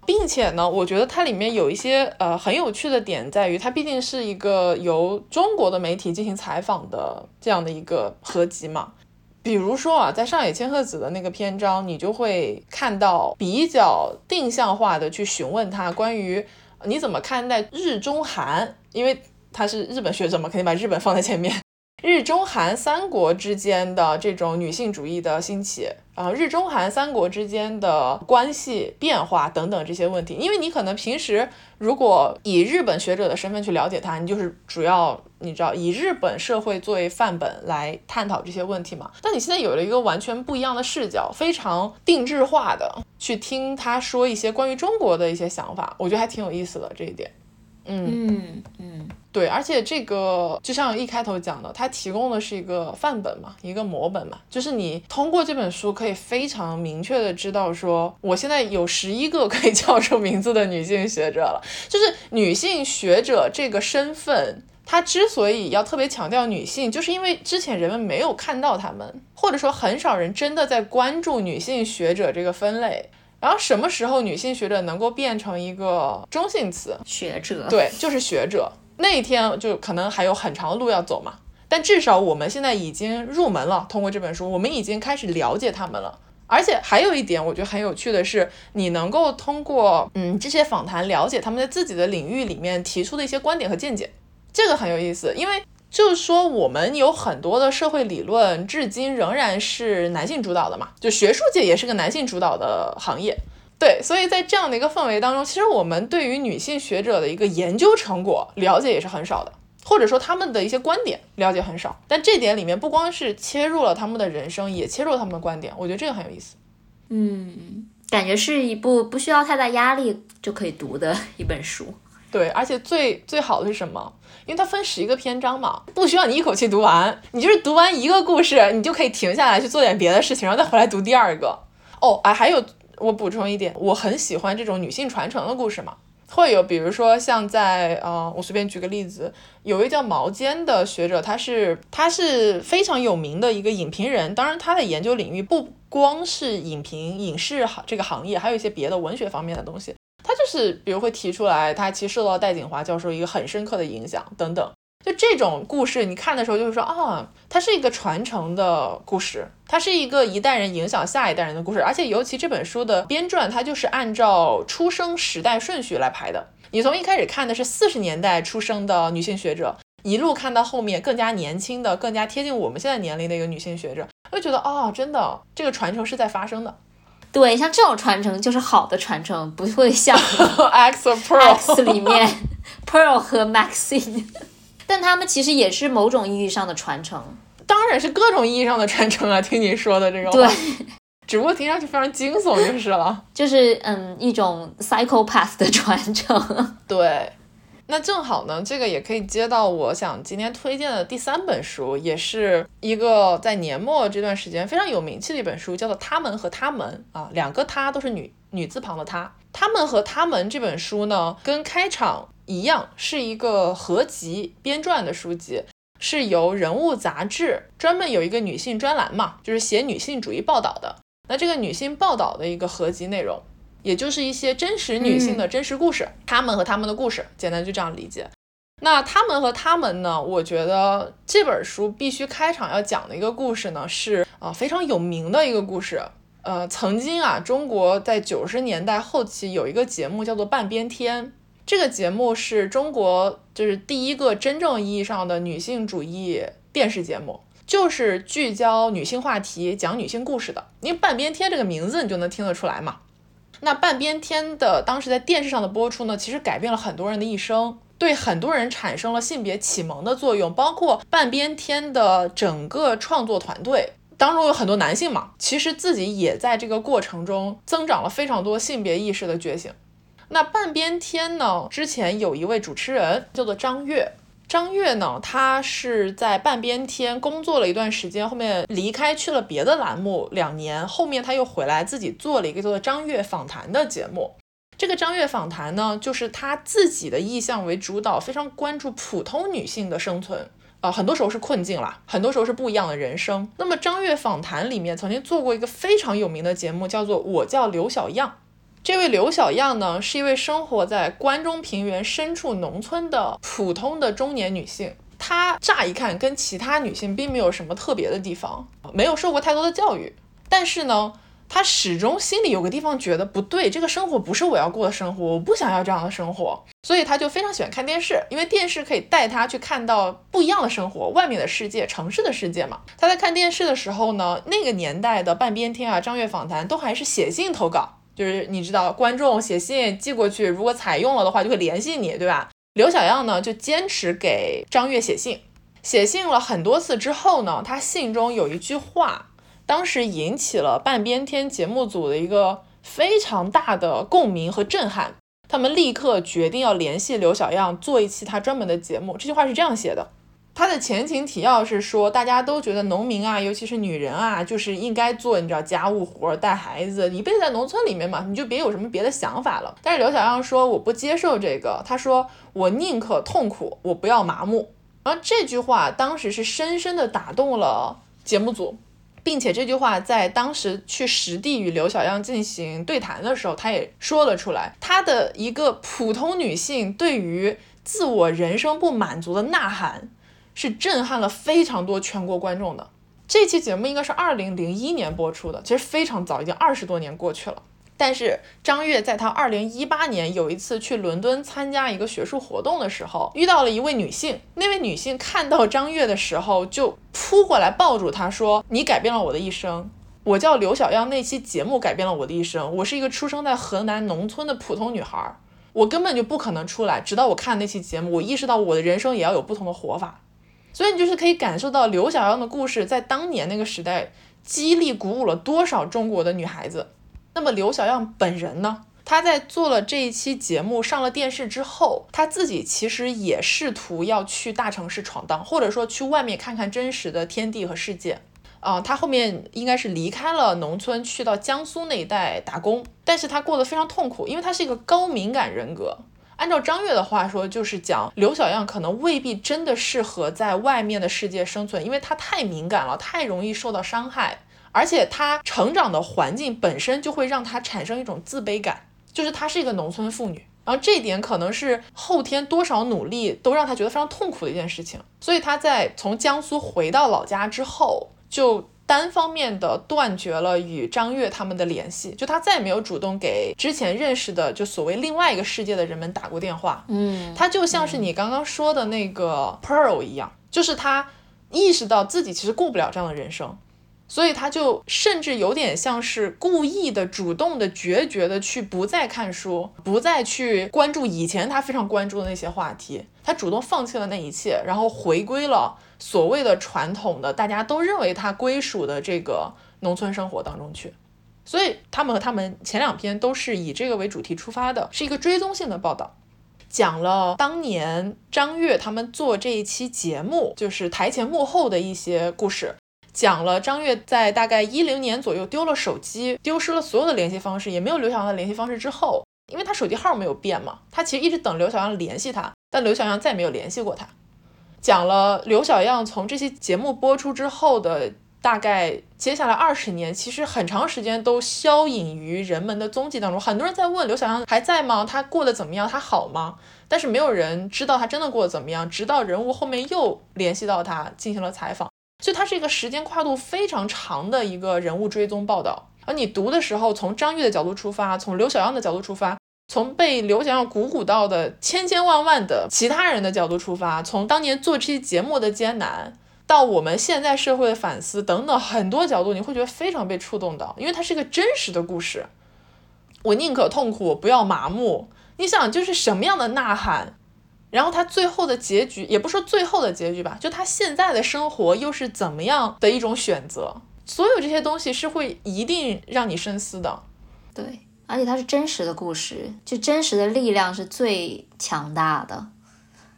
并且呢，我觉得它里面有一些呃很有趣的点，在于它毕竟是一个由中国的媒体进行采访的这样的一个合集嘛。比如说啊，在上野千鹤子的那个篇章，你就会看到比较定向化的去询问他关于你怎么看待日中韩，因为他是日本学者嘛，肯定把日本放在前面。日中韩三国之间的这种女性主义的兴起，啊，日中韩三国之间的关系变化等等这些问题，因为你可能平时如果以日本学者的身份去了解它，你就是主要你知道以日本社会作为范本来探讨这些问题嘛。但你现在有了一个完全不一样的视角，非常定制化的去听他说一些关于中国的一些想法，我觉得还挺有意思的这一点。嗯嗯嗯。对，而且这个就像一开头讲的，它提供的是一个范本嘛，一个模本嘛，就是你通过这本书可以非常明确的知道，说我现在有十一个可以叫出名字的女性学者了。就是女性学者这个身份，它之所以要特别强调女性，就是因为之前人们没有看到她们，或者说很少人真的在关注女性学者这个分类。然后什么时候女性学者能够变成一个中性词？学者，对，就是学者。那一天就可能还有很长的路要走嘛，但至少我们现在已经入门了。通过这本书，我们已经开始了解他们了。而且还有一点，我觉得很有趣的是，你能够通过嗯这些访谈了解他们在自己的领域里面提出的一些观点和见解，这个很有意思。因为就是说，我们有很多的社会理论，至今仍然是男性主导的嘛，就学术界也是个男性主导的行业。对，所以在这样的一个氛围当中，其实我们对于女性学者的一个研究成果了解也是很少的，或者说他们的一些观点了解很少。但这点里面不光是切入了他们的人生，也切入了他们的观点，我觉得这个很有意思。嗯，感觉是一部不需要太大压力就可以读的一本书。对，而且最最好的是什么？因为它分十一个篇章嘛，不需要你一口气读完，你就是读完一个故事，你就可以停下来去做点别的事情，然后再回来读第二个。哦，哎，还有我补充一点，我很喜欢这种女性传承的故事嘛，会有比如说像在呃，我随便举个例子，有位叫毛尖的学者，他是他是非常有名的一个影评人，当然他的研究领域不光是影评、影视行这个行业，还有一些别的文学方面的东西。他就是比如会提出来，他其实受到戴锦华教授一个很深刻的影响等等。就这种故事，你看的时候就是说啊，它是一个传承的故事，它是一个一代人影响下一代人的故事。而且尤其这本书的编撰，它就是按照出生时代顺序来排的。你从一开始看的是四十年代出生的女性学者，一路看到后面更加年轻的、更加贴近我们现在年龄的一个女性学者，会觉得哦，真的这个传承是在发生的。对，像这种传承就是好的传承，不会像 X Pearl X 里面 Pearl 和 Maxine，但他们其实也是某种意义上的传承。当然是各种意义上的传承啊！听你说的这个对，，只不过听上去非常惊悚就是了。就是嗯一种 psychopath 的传承。对，那正好呢，这个也可以接到我想今天推荐的第三本书，也是一个在年末这段时间非常有名气的一本书，叫做《他们和他们》啊，两个他都是女女字旁的他。他们和他们这本书呢，跟开场一样，是一个合集编撰的书籍。是由人物杂志专门有一个女性专栏嘛，就是写女性主义报道的。那这个女性报道的一个合集内容，也就是一些真实女性的真实故事，她们和她们的故事，简单就这样理解。那她们和她们呢？我觉得这本书必须开场要讲的一个故事呢，是啊、呃非常有名的一个故事。呃，曾经啊，中国在九十年代后期有一个节目叫做《半边天》，这个节目是中国就是第一个真正意义上的女性主义电视节目，就是聚焦女性话题、讲女性故事的。因为“半边天”这个名字你就能听得出来嘛。那半边天的当时在电视上的播出呢，其实改变了很多人的一生，对很多人产生了性别启蒙的作用，包括半边天的整个创作团队。当中有很多男性嘛，其实自己也在这个过程中增长了非常多性别意识的觉醒。那半边天呢，之前有一位主持人叫做张悦，张悦呢，他是在半边天工作了一段时间，后面离开去了别的栏目两年，后面他又回来自己做了一个叫做张悦访谈的节目。这个张悦访谈呢，就是他自己的意向为主导，非常关注普通女性的生存。呃，很多时候是困境啦，很多时候是不一样的人生。那么张悦访谈里面曾经做过一个非常有名的节目，叫做《我叫刘小样》。这位刘小样呢，是一位生活在关中平原深处农村的普通的中年女性。她乍一看跟其他女性并没有什么特别的地方，没有受过太多的教育，但是呢，她始终心里有个地方觉得不对，这个生活不是我要过的生活，我不想要这样的生活，所以她就非常喜欢看电视，因为电视可以带她去看到不一样的生活，外面的世界，城市的世界嘛。她在看电视的时候呢，那个年代的半边天啊、张悦访谈都还是写信投稿。就是你知道，观众写信寄过去，如果采用了的话，就会联系你，对吧？刘小样呢，就坚持给张悦写信，写信了很多次之后呢，他信中有一句话，当时引起了半边天节目组的一个非常大的共鸣和震撼，他们立刻决定要联系刘小样做一期他专门的节目。这句话是这样写的。它的前情提要是说，大家都觉得农民啊，尤其是女人啊，就是应该做你知道家务活、带孩子，一辈子在农村里面嘛，你就别有什么别的想法了。但是刘小样说，我不接受这个，他说我宁可痛苦，我不要麻木。然后这句话当时是深深的打动了节目组，并且这句话在当时去实地与刘小样进行对谈的时候，他也说了出来，他的一个普通女性对于自我人生不满足的呐喊。是震撼了非常多全国观众的。这期节目应该是二零零一年播出的，其实非常早，已经二十多年过去了。但是张悦在他二零一八年有一次去伦敦参加一个学术活动的时候，遇到了一位女性。那位女性看到张悦的时候，就扑过来抱住他说：“你改变了我的一生。”我叫刘小样那期节目改变了我的一生。我是一个出生在河南农村的普通女孩，我根本就不可能出来。直到我看那期节目，我意识到我的人生也要有不同的活法。所以你就是可以感受到刘小样的故事在当年那个时代激励鼓舞了多少中国的女孩子。那么刘小样本人呢？她在做了这一期节目上了电视之后，她自己其实也试图要去大城市闯荡，或者说去外面看看真实的天地和世界。啊，她后面应该是离开了农村，去到江苏那一带打工，但是她过得非常痛苦，因为她是一个高敏感人格。按照张悦的话说，就是讲刘小样可能未必真的适合在外面的世界生存，因为她太敏感了，太容易受到伤害，而且她成长的环境本身就会让她产生一种自卑感，就是她是一个农村妇女，然后这一点可能是后天多少努力都让她觉得非常痛苦的一件事情，所以她在从江苏回到老家之后，就。单方面的断绝了与张悦他们的联系，就他再也没有主动给之前认识的就所谓另外一个世界的人们打过电话。嗯，他就像是你刚刚说的那个 Pearl 一样，就是他意识到自己其实过不了这样的人生，所以他就甚至有点像是故意的、主动的、决绝的去不再看书，不再去关注以前他非常关注的那些话题，他主动放弃了那一切，然后回归了。所谓的传统的，大家都认为它归属的这个农村生活当中去，所以他们和他们前两篇都是以这个为主题出发的，是一个追踪性的报道，讲了当年张悦他们做这一期节目，就是台前幕后的一些故事，讲了张悦在大概一零年左右丢了手机，丢失了所有的联系方式，也没有刘小阳的联系方式之后，因为他手机号没有变嘛，他其实一直等刘小阳联系他，但刘小阳再也没有联系过他。讲了刘小样从这期节目播出之后的大概接下来二十年，其实很长时间都消隐于人们的踪迹当中。很多人在问刘小样还在吗？他过得怎么样？他好吗？但是没有人知道他真的过得怎么样。直到人物后面又联系到他进行了采访，所以它是一个时间跨度非常长的一个人物追踪报道。而你读的时候，从张玉的角度出发，从刘小样的角度出发。从被刘翔鼓舞到的千千万万的其他人的角度出发，从当年做这期节目的艰难，到我们现在社会的反思等等很多角度，你会觉得非常被触动到，因为它是一个真实的故事。我宁可痛苦，不要麻木。你想，就是什么样的呐喊？然后他最后的结局，也不说最后的结局吧，就他现在的生活又是怎么样的一种选择？所有这些东西是会一定让你深思的。对。而且它是真实的故事，就真实的力量是最强大的。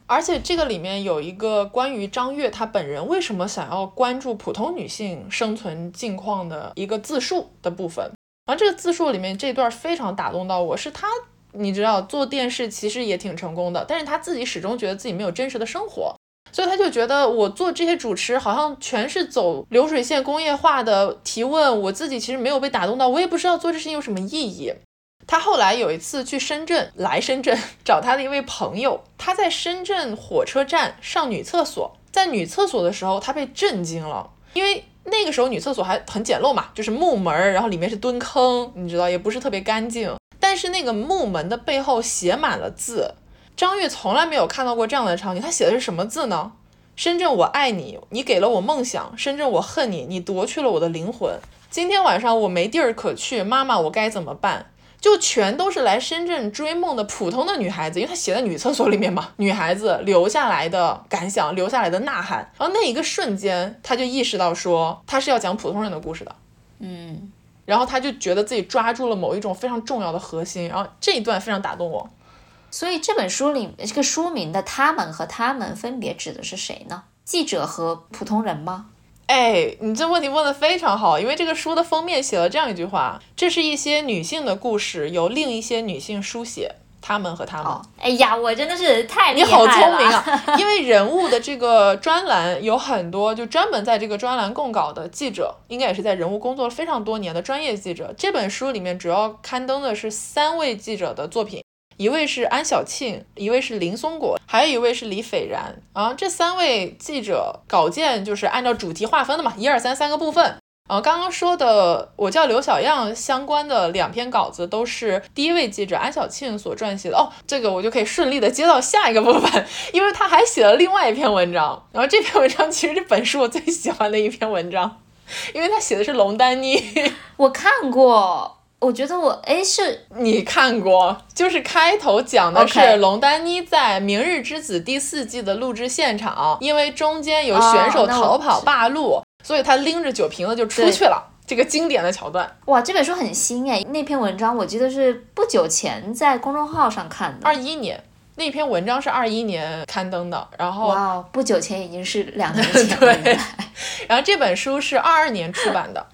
而且这个里面有一个关于张悦她本人为什么想要关注普通女性生存境况的一个自述的部分。然后这个自述里面这段非常打动到我，是她，你知道做电视其实也挺成功的，但是她自己始终觉得自己没有真实的生活。所以他就觉得我做这些主持好像全是走流水线工业化的提问，我自己其实没有被打动到，我也不知道做这事情有什么意义。他后来有一次去深圳，来深圳找他的一位朋友，他在深圳火车站上女厕所，在女厕所的时候，他被震惊了，因为那个时候女厕所还很简陋嘛，就是木门，然后里面是蹲坑，你知道也不是特别干净，但是那个木门的背后写满了字。张悦从来没有看到过这样的场景，他写的是什么字呢？深圳，我爱你，你给了我梦想；深圳，我恨你，你夺去了我的灵魂。今天晚上我没地儿可去，妈妈，我该怎么办？就全都是来深圳追梦的普通的女孩子，因为她写在女厕所里面嘛，女孩子留下来的感想，留下来的呐喊。然后那一个瞬间，他就意识到说他是要讲普通人的故事的，嗯，然后他就觉得自己抓住了某一种非常重要的核心，然后这一段非常打动我。所以这本书里这个书名的“他们”和“他们”分别指的是谁呢？记者和普通人吗？哎，你这问题问得非常好，因为这个书的封面写了这样一句话：这是一些女性的故事，由另一些女性书写，他们和他们。哎呀，我真的是太厉害了你好聪明啊！因为人物的这个专栏有很多，就专门在这个专栏供稿的记者，应该也是在人物工作了非常多年的专业记者。这本书里面主要刊登的是三位记者的作品。一位是安小庆，一位是林松果，还有一位是李斐然。啊，这三位记者稿件就是按照主题划分的嘛，一二三三个部分。啊，刚刚说的我叫刘小样相关的两篇稿子都是第一位记者安小庆所撰写的。哦，这个我就可以顺利的接到下一个部分，因为他还写了另外一篇文章。然后这篇文章其实这本是我最喜欢的一篇文章。因为他写的是龙丹妮，我看过，我觉得我哎是你看过？就是开头讲的是龙丹妮在《明日之子》第四季的录制现场，因为中间有选手逃跑知霸路，所以他拎着酒瓶子就出去了。这个经典的桥段，哇，这本书很新哎，那篇文章我记得是不久前在公众号上看的。二一年那篇文章是二一年刊登的，然后不久前已经是两年前了。对然后这本书是二二年出版的。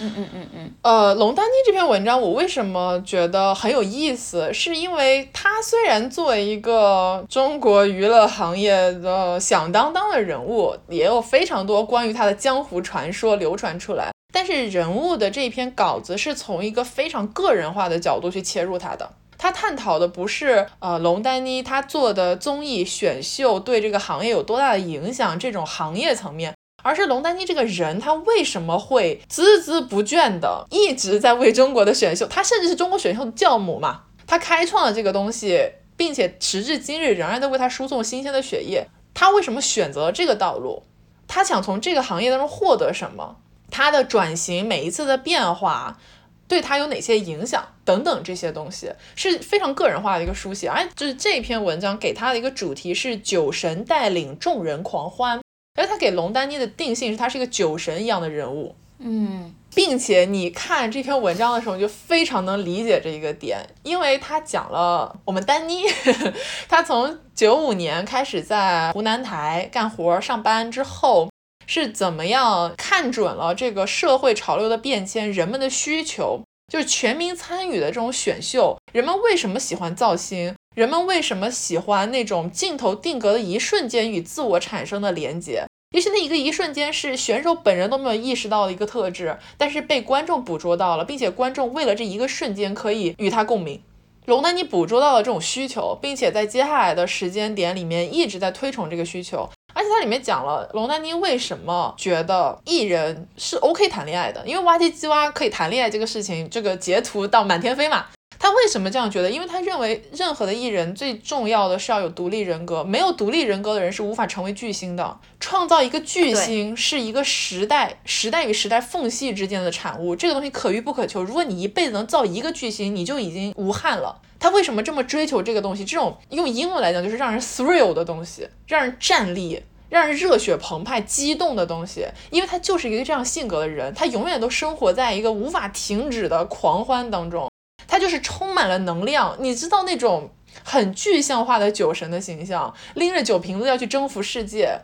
嗯嗯嗯嗯，呃，龙丹妮这篇文章，我为什么觉得很有意思？是因为他虽然作为一个中国娱乐行业的响当当的人物，也有非常多关于他的江湖传说流传出来，但是人物的这篇稿子是从一个非常个人化的角度去切入他的。他探讨的不是呃龙丹妮他做的综艺选秀对这个行业有多大的影响这种行业层面，而是龙丹妮这个人，他为什么会孜孜不倦的一直在为中国的选秀，他甚至是中国选秀的教母嘛，他开创了这个东西，并且时至今日仍然在为他输送新鲜的血液。他为什么选择了这个道路？他想从这个行业当中获得什么？他的转型每一次的变化。对他有哪些影响等等这些东西是非常个人化的一个书写，而就是这篇文章给他的一个主题是酒神带领众人狂欢，而他给龙丹妮的定性是他是一个酒神一样的人物，嗯，并且你看这篇文章的时候，你就非常能理解这一个点，因为他讲了我们丹妮，他从九五年开始在湖南台干活上班之后，是怎么样看准了这个社会潮流的变迁，人们的需求，就是全民参与的这种选秀，人们为什么喜欢造星？人们为什么喜欢那种镜头定格的一瞬间与自我产生的连接？也许那一个一瞬间是选手本人都没有意识到的一个特质，但是被观众捕捉到了，并且观众为了这一个瞬间可以与他共鸣。龙丹妮捕捉到了这种需求，并且在接下来的时间点里面一直在推崇这个需求。而且它里面讲了龙丹妮为什么觉得艺人是 OK 谈恋爱的，因为挖唧唧哇可以谈恋爱这个事情，这个截图到满天飞嘛。他为什么这样觉得？因为他认为任何的艺人最重要的是要有独立人格，没有独立人格的人是无法成为巨星的。创造一个巨星是一个时代时代与时代缝隙之间的产物，这个东西可遇不可求。如果你一辈子能造一个巨星，你就已经无憾了。他为什么这么追求这个东西？这种用英文来讲就是让人 thrill 的东西，让人站立。让人热血澎湃、激动的东西，因为他就是一个这样性格的人，他永远都生活在一个无法停止的狂欢当中。他就是充满了能量，你知道那种很具象化的酒神的形象，拎着酒瓶子要去征服世界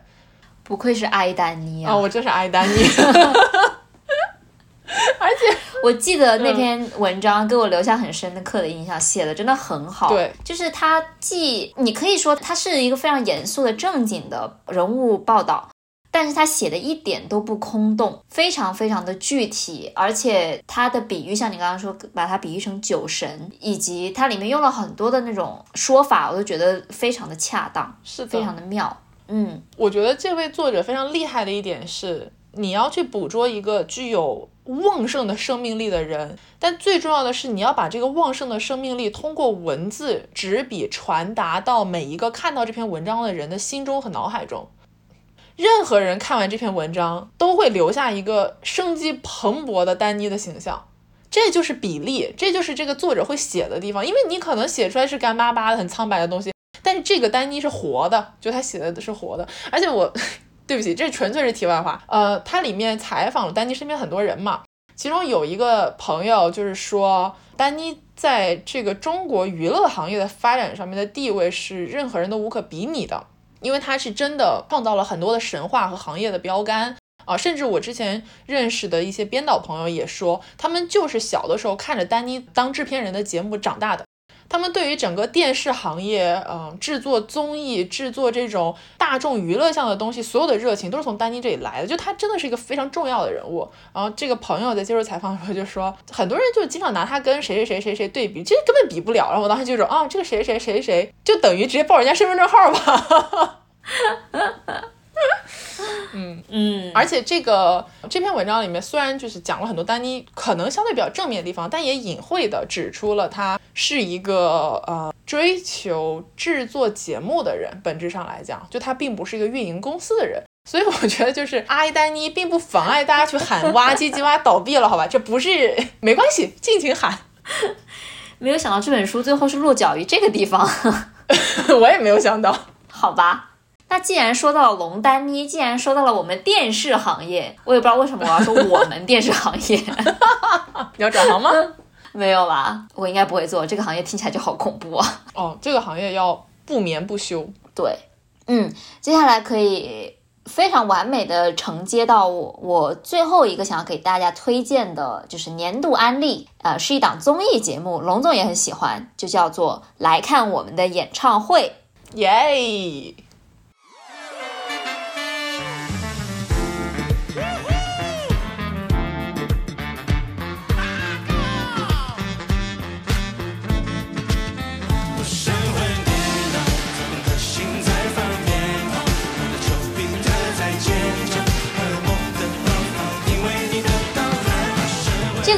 不愧是埃丹尼啊、哦！我就是爱丹妮，而且 我记得那篇文章给我留下很深刻的印象，写的真的很好。对，就是它既你可以说它是一个非常严肃的正经的人物报道，但是他写的一点都不空洞，非常非常的具体，而且他的比喻，像你刚刚说把它比喻成酒神，以及它里面用了很多的那种说法，我都觉得非常的恰当，是非常的，的妙。嗯，我觉得这位作者非常厉害的一点是，你要去捕捉一个具有旺盛的生命力的人，但最重要的是，你要把这个旺盛的生命力通过文字、纸笔传达到每一个看到这篇文章的人的心中和脑海中。任何人看完这篇文章，都会留下一个生机蓬勃的丹妮的形象。这就是比例，这就是这个作者会写的地方。因为你可能写出来是干巴巴的、很苍白的东西，但是这个丹妮是活的，就他写的是活的。而且我，对不起，这纯粹是题外话。呃，他里面采访了丹妮身边很多人嘛，其中有一个朋友就是说，丹妮在这个中国娱乐行业的发展上面的地位是任何人都无可比拟的。因为他是真的创造了很多的神话和行业的标杆啊，甚至我之前认识的一些编导朋友也说，他们就是小的时候看着丹妮当制片人的节目长大的。他们对于整个电视行业，嗯、制作综艺、制作这种大众娱乐向的东西，所有的热情都是从丹妮这里来的。就他真的是一个非常重要的人物。然后这个朋友在接受采访的时候就说，很多人就经常拿他跟谁谁谁谁谁对比，其实根本比不了。然后我当时就说，啊，这个谁谁谁谁就等于直接报人家身份证号吧。哈哈哈嗯嗯，而且这个这篇文章里面虽然就是讲了很多丹妮可能相对比较正面的地方，但也隐晦的指出了他是一个呃追求制作节目的人。本质上来讲，就他并不是一个运营公司的人。所以我觉得就是阿依丹妮并不妨碍大家去喊哇唧唧哇倒闭了，好吧？这不是没关系，尽情喊。没有想到这本书最后是落脚于这个地方，我也没有想到。好吧？那既然说到了龙丹妮，既然说到了我们电视行业，我也不知道为什么我要说我们电视行业，你要转行吗？没有吧，我应该不会做这个行业，听起来就好恐怖啊。哦，这个行业要不眠不休。对，嗯，接下来可以非常完美的承接到我我最后一个想要给大家推荐的，就是年度安利，呃，是一档综艺节目，龙总也很喜欢，就叫做《来看我们的演唱会》。耶！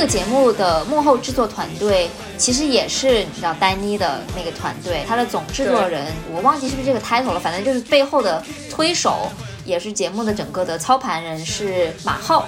节目的幕后制作团队其实也是你知道丹妮的那个团队，他的总制作人我忘记是不是这个 title 了，反正就是背后的推手，也是节目的整个的操盘人是马浩。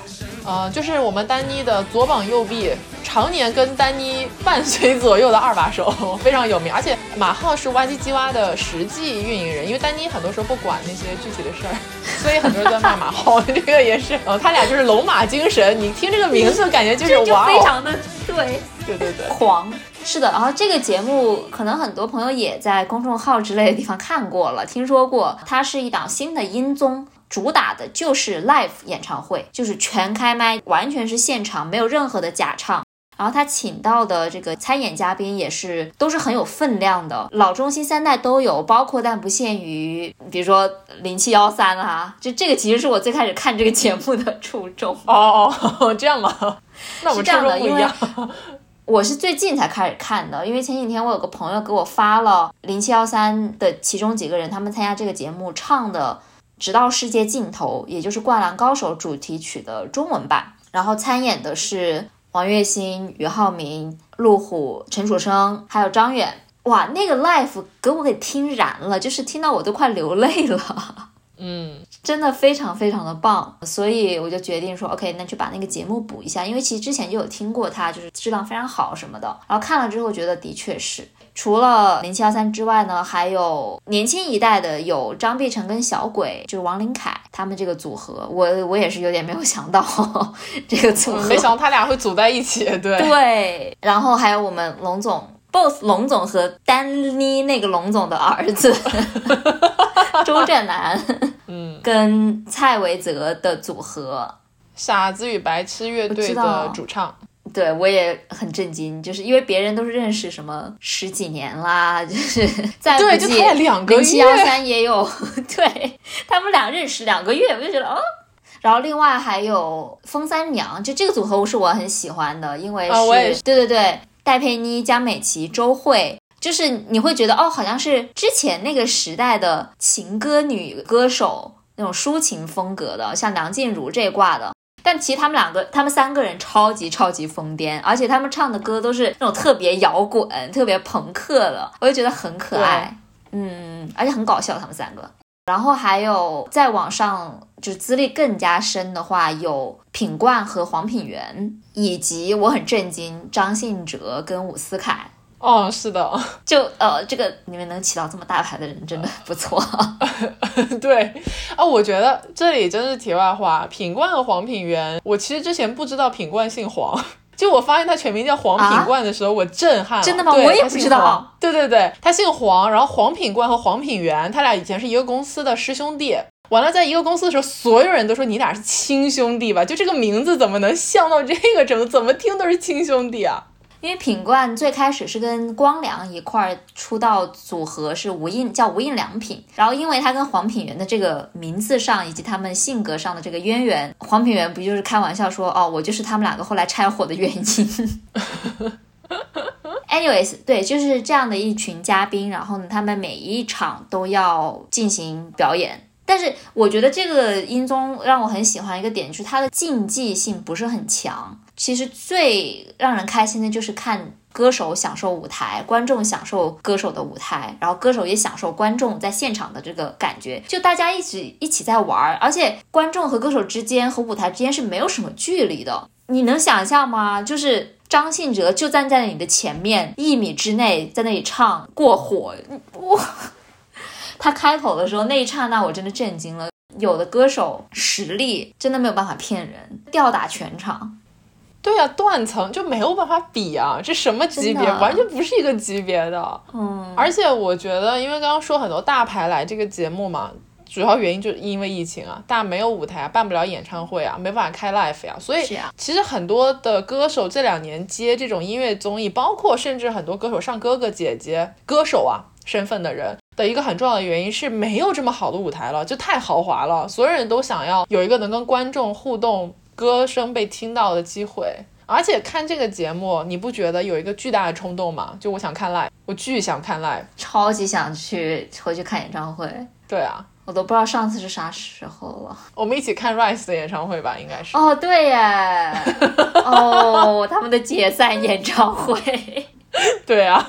呃，就是我们丹妮的左膀右臂，常年跟丹妮伴随左右的二把手，非常有名。而且马浩是哇唧唧哇的实际运营人，因为丹妮很多时候不管那些具体的事儿，所以很多人都在骂马浩。这个也是，呃，他俩就是龙马精神。你听这个名字，感觉就是这就哇哦，非常的对。对对对。狂。是的，然后这个节目可能很多朋友也在公众号之类的地方看过了，听说过。它是一档新的音综，主打的就是 live 演唱会，就是全开麦，完全是现场，没有任何的假唱。然后他请到的这个参演嘉宾也是都是很有分量的，老中青三代都有，包括但不限于，比如说零七幺三啊，就这个其实是我最开始看这个节目的初衷。哦哦，这样吗？那我们初是这样的衷不一样。我是最近才开始看的，因为前几天我有个朋友给我发了零七幺三的其中几个人他们参加这个节目唱的《直到世界尽头》，也就是《灌篮高手》主题曲的中文版，然后参演的是王栎鑫、俞灏明、陆虎、陈楚生，还有张远。哇，那个 Life 给我给听燃了，就是听到我都快流泪了。嗯，真的非常非常的棒，所以我就决定说，OK，那就把那个节目补一下，因为其实之前就有听过他，就是质量非常好什么的。然后看了之后觉得的确是，除了零七幺三之外呢，还有年轻一代的有张碧晨跟小鬼，就是王林凯他们这个组合，我我也是有点没有想到 这个组合，没想到他俩会组在一起，对。对，然后还有我们龙总，boss 龙总和丹妮那个龙总的儿子 周震南，嗯，跟蔡维泽的组合，傻子与白痴乐队的主唱。对我也很震惊，就是因为别人都是认识什么十几年啦，就是再对就他俩两个月七幺三也有，对他们俩认识两个月，我就觉得哦。然后另外还有风三娘，就这个组合是我很喜欢的，因为是、对对对，戴佩妮、江美琪、周蕙，就是你会觉得哦，好像是之前那个时代的情歌女歌手那种抒情风格的，像梁静茹这一挂的。但其实他们两个，他们三个人超级超级疯癫，而且他们唱的歌都是那种特别摇滚、特别朋克的，我就觉得很可爱。嗯，而且很搞笑，他们三个。然后还有在网上就是资历更加深的话，有品冠和黄品源，以及我很震惊张信哲跟伍思凯。哦，是的，就呃，这个你们能起到这么大牌的人，真的不错。对啊，我觉得这里真是题外话。品冠和黄品源，我其实之前不知道品冠姓黄，就我发现他全名叫黄品冠的时候，我震撼了。真的吗我也不知道对对对，他姓黄，然后黄品冠和黄品源，他俩以前是一个公司的师兄弟。完了，在一个公司的时候，所有人都说你俩是亲兄弟吧？就这个名字怎么能像到这个程度？怎么听都是亲兄弟啊！因为品冠最开始是跟光良一块儿出道组合，是无印叫无印良品。然后因为他跟黄品源的这个名字上以及他们性格上的这个渊源，黄品源不就是开玩笑说哦，我就是他们两个后来拆伙的原因。Anyways，对，就是这样的一群嘉宾，然后呢，他们每一场都要进行表演。但是我觉得这个音综让我很喜欢一个点，就是它的竞技性不是很强。其实最让人开心的就是看歌手享受舞台，观众享受歌手的舞台，然后歌手也享受观众在现场的这个感觉，就大家一起一起在玩儿，而且观众和歌手之间和舞台之间是没有什么距离的。你能想象吗？就是张信哲就站在你的前面一米之内，在那里唱过火，哇！他开口的时候那一刹那，我真的震惊了。有的歌手实力真的没有办法骗人，吊打全场。对啊、断层就没有办法比啊，这什么级别？完全不是一个级别的。嗯，而且我觉得，因为刚刚说很多大牌来这个节目嘛，主要原因就是因为疫情啊，大家没有舞台，办不了演唱会啊，没办法开 live 呀、所以其实很多的歌手这两年接这种音乐综艺，包括甚至很多歌手上哥哥姐姐歌手啊身份的人。的一个很重要的原因是没有这么好的舞台了，就太豪华了，所有人都想要有一个能跟观众互动、歌声被听到的机会。而且看这个节目，你不觉得有一个巨大的冲动吗？就我想看 live，我巨想看 live。超级想去回去看演唱会，对啊，我都不知道上次是啥时候了。我们一起看 Rise 的演唱会吧，应该是。哦，对耶，哦，他们的解散演唱会，对啊，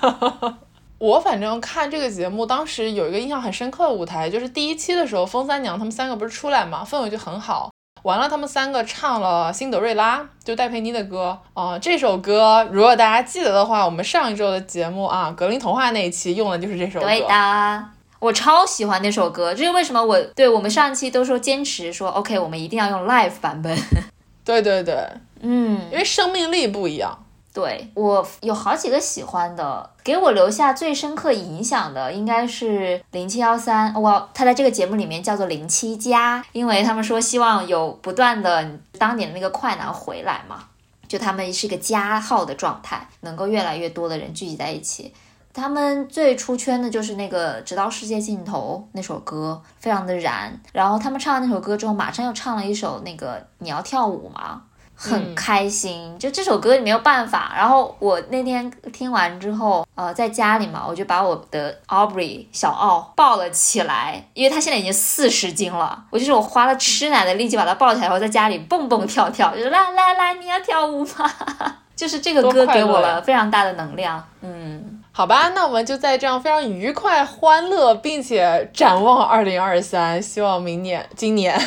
我反正看这个节目，当时有一个印象很深刻的舞台，就是第一期的时候，风三娘他们三个不是出来嘛，氛围就很好。完了，他们三个唱了《辛德瑞拉》，就戴佩妮的歌。啊、这首歌如果大家记得的话，我们上一周的节目啊，《格林童话》那一期用的就是这首歌。对的。我超喜欢那首歌，这是为什么我对我们上一期都说坚持说 OK，我们一定要用 live 版本。对对对，嗯，因为生命力不一样。对我有好几个喜欢的，给我留下最深刻影响的应该是零七幺三，我，他在这个节目里面叫做零七加，因为他们说希望有不断的当年的那个快男回来嘛，就他们是一个加号的状态，能够越来越多的人聚集在一起。他们最出圈的就是那个《直到世界尽头》那首歌，非常的燃。然后他们唱完那首歌之后，马上又唱了一首那个你要跳舞吗？很嗯开心，就这首歌你没有办法。然后我那天听完之后，呃，在家里嘛，我就把我的 Aubrey 小奥抱了起来，因为他现在已经四十斤了。我就是我花了吃奶的力气把他抱起来，然后在家里蹦蹦跳跳，就是来来来，你要跳舞吗？就是这个歌给我了非常大的能量，嗯，好吧，那我们就在这样非常愉快、欢乐，并且展望二零二三，希望明年、今年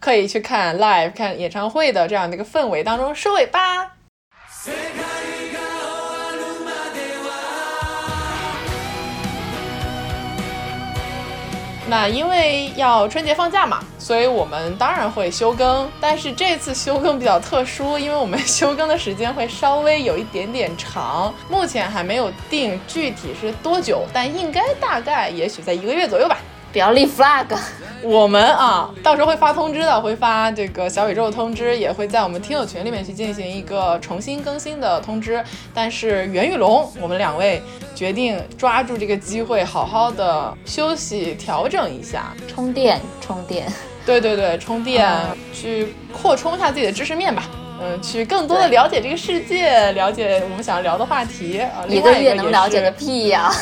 可以去看 live、看演唱会的这样的一个氛围当中收尾吧。那因为要春节放假嘛，所以我们当然会休更。但是这次休更比较特殊，因为我们 休更的时间会稍微有一点点长，目前还没有定具体是多久，但应该大概也许在一个月左右吧。不要立 flag，我们啊，到时候会发通知的，会发这个小宇宙通知，也会在我们听友群里面去进行一个重新更新的通知。但是袁玉龙，我们两位决定抓住这个机会，好好的休息调整一下。充电充电，对对对，充电，嗯去扩充一下自己的知识面吧。嗯，去更多的了解这个世界，了解我们想要聊的话题啊。一个另外也月能了解个屁呀、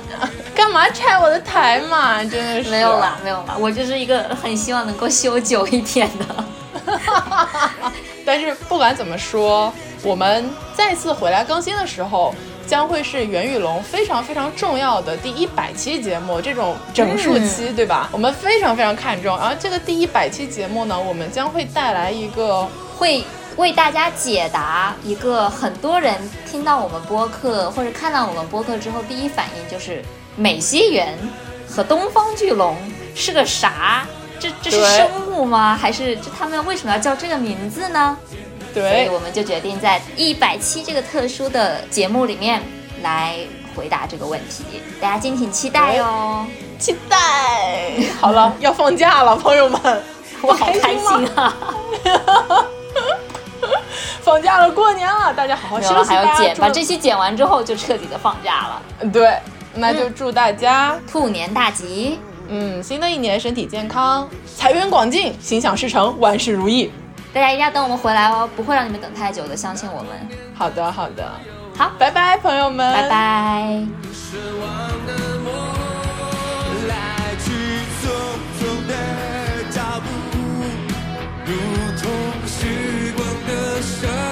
干嘛拆我的台嘛？真的是没有啦，没有啦，我就是一个很希望能够修久一点的。但是不管怎么说，我们再次回来更新的时候，将会是袁宇龙非常非常重要的第一百期节目，这种整数期，对吧？我们非常非常看重。然后这个第一百期节目呢，我们将会带来一个会为大家解答一个很多人听到我们播客或者看到我们播客之后，第一反应就是美西螈和东方巨龙是个啥？这这是生物吗？还是这他们为什么要叫这个名字呢？所以对我们就决定在一百期这个特殊的节目里面来回答这个问题，大家敬请期待哦！期待。好了，要放假了，朋友们，我好开心吗！啊！放假了，过年了，大家好好休息。还剪，把这期剪完之后就彻底的放假了。对，那就祝大家兔年大吉。嗯，新的一年身体健康，财源广进，心想事成，万事如意。大家一定要等我们回来哦，不会让你们等太久的，相信我们。好的，好的，好，拜拜，朋友们，拜拜。pressure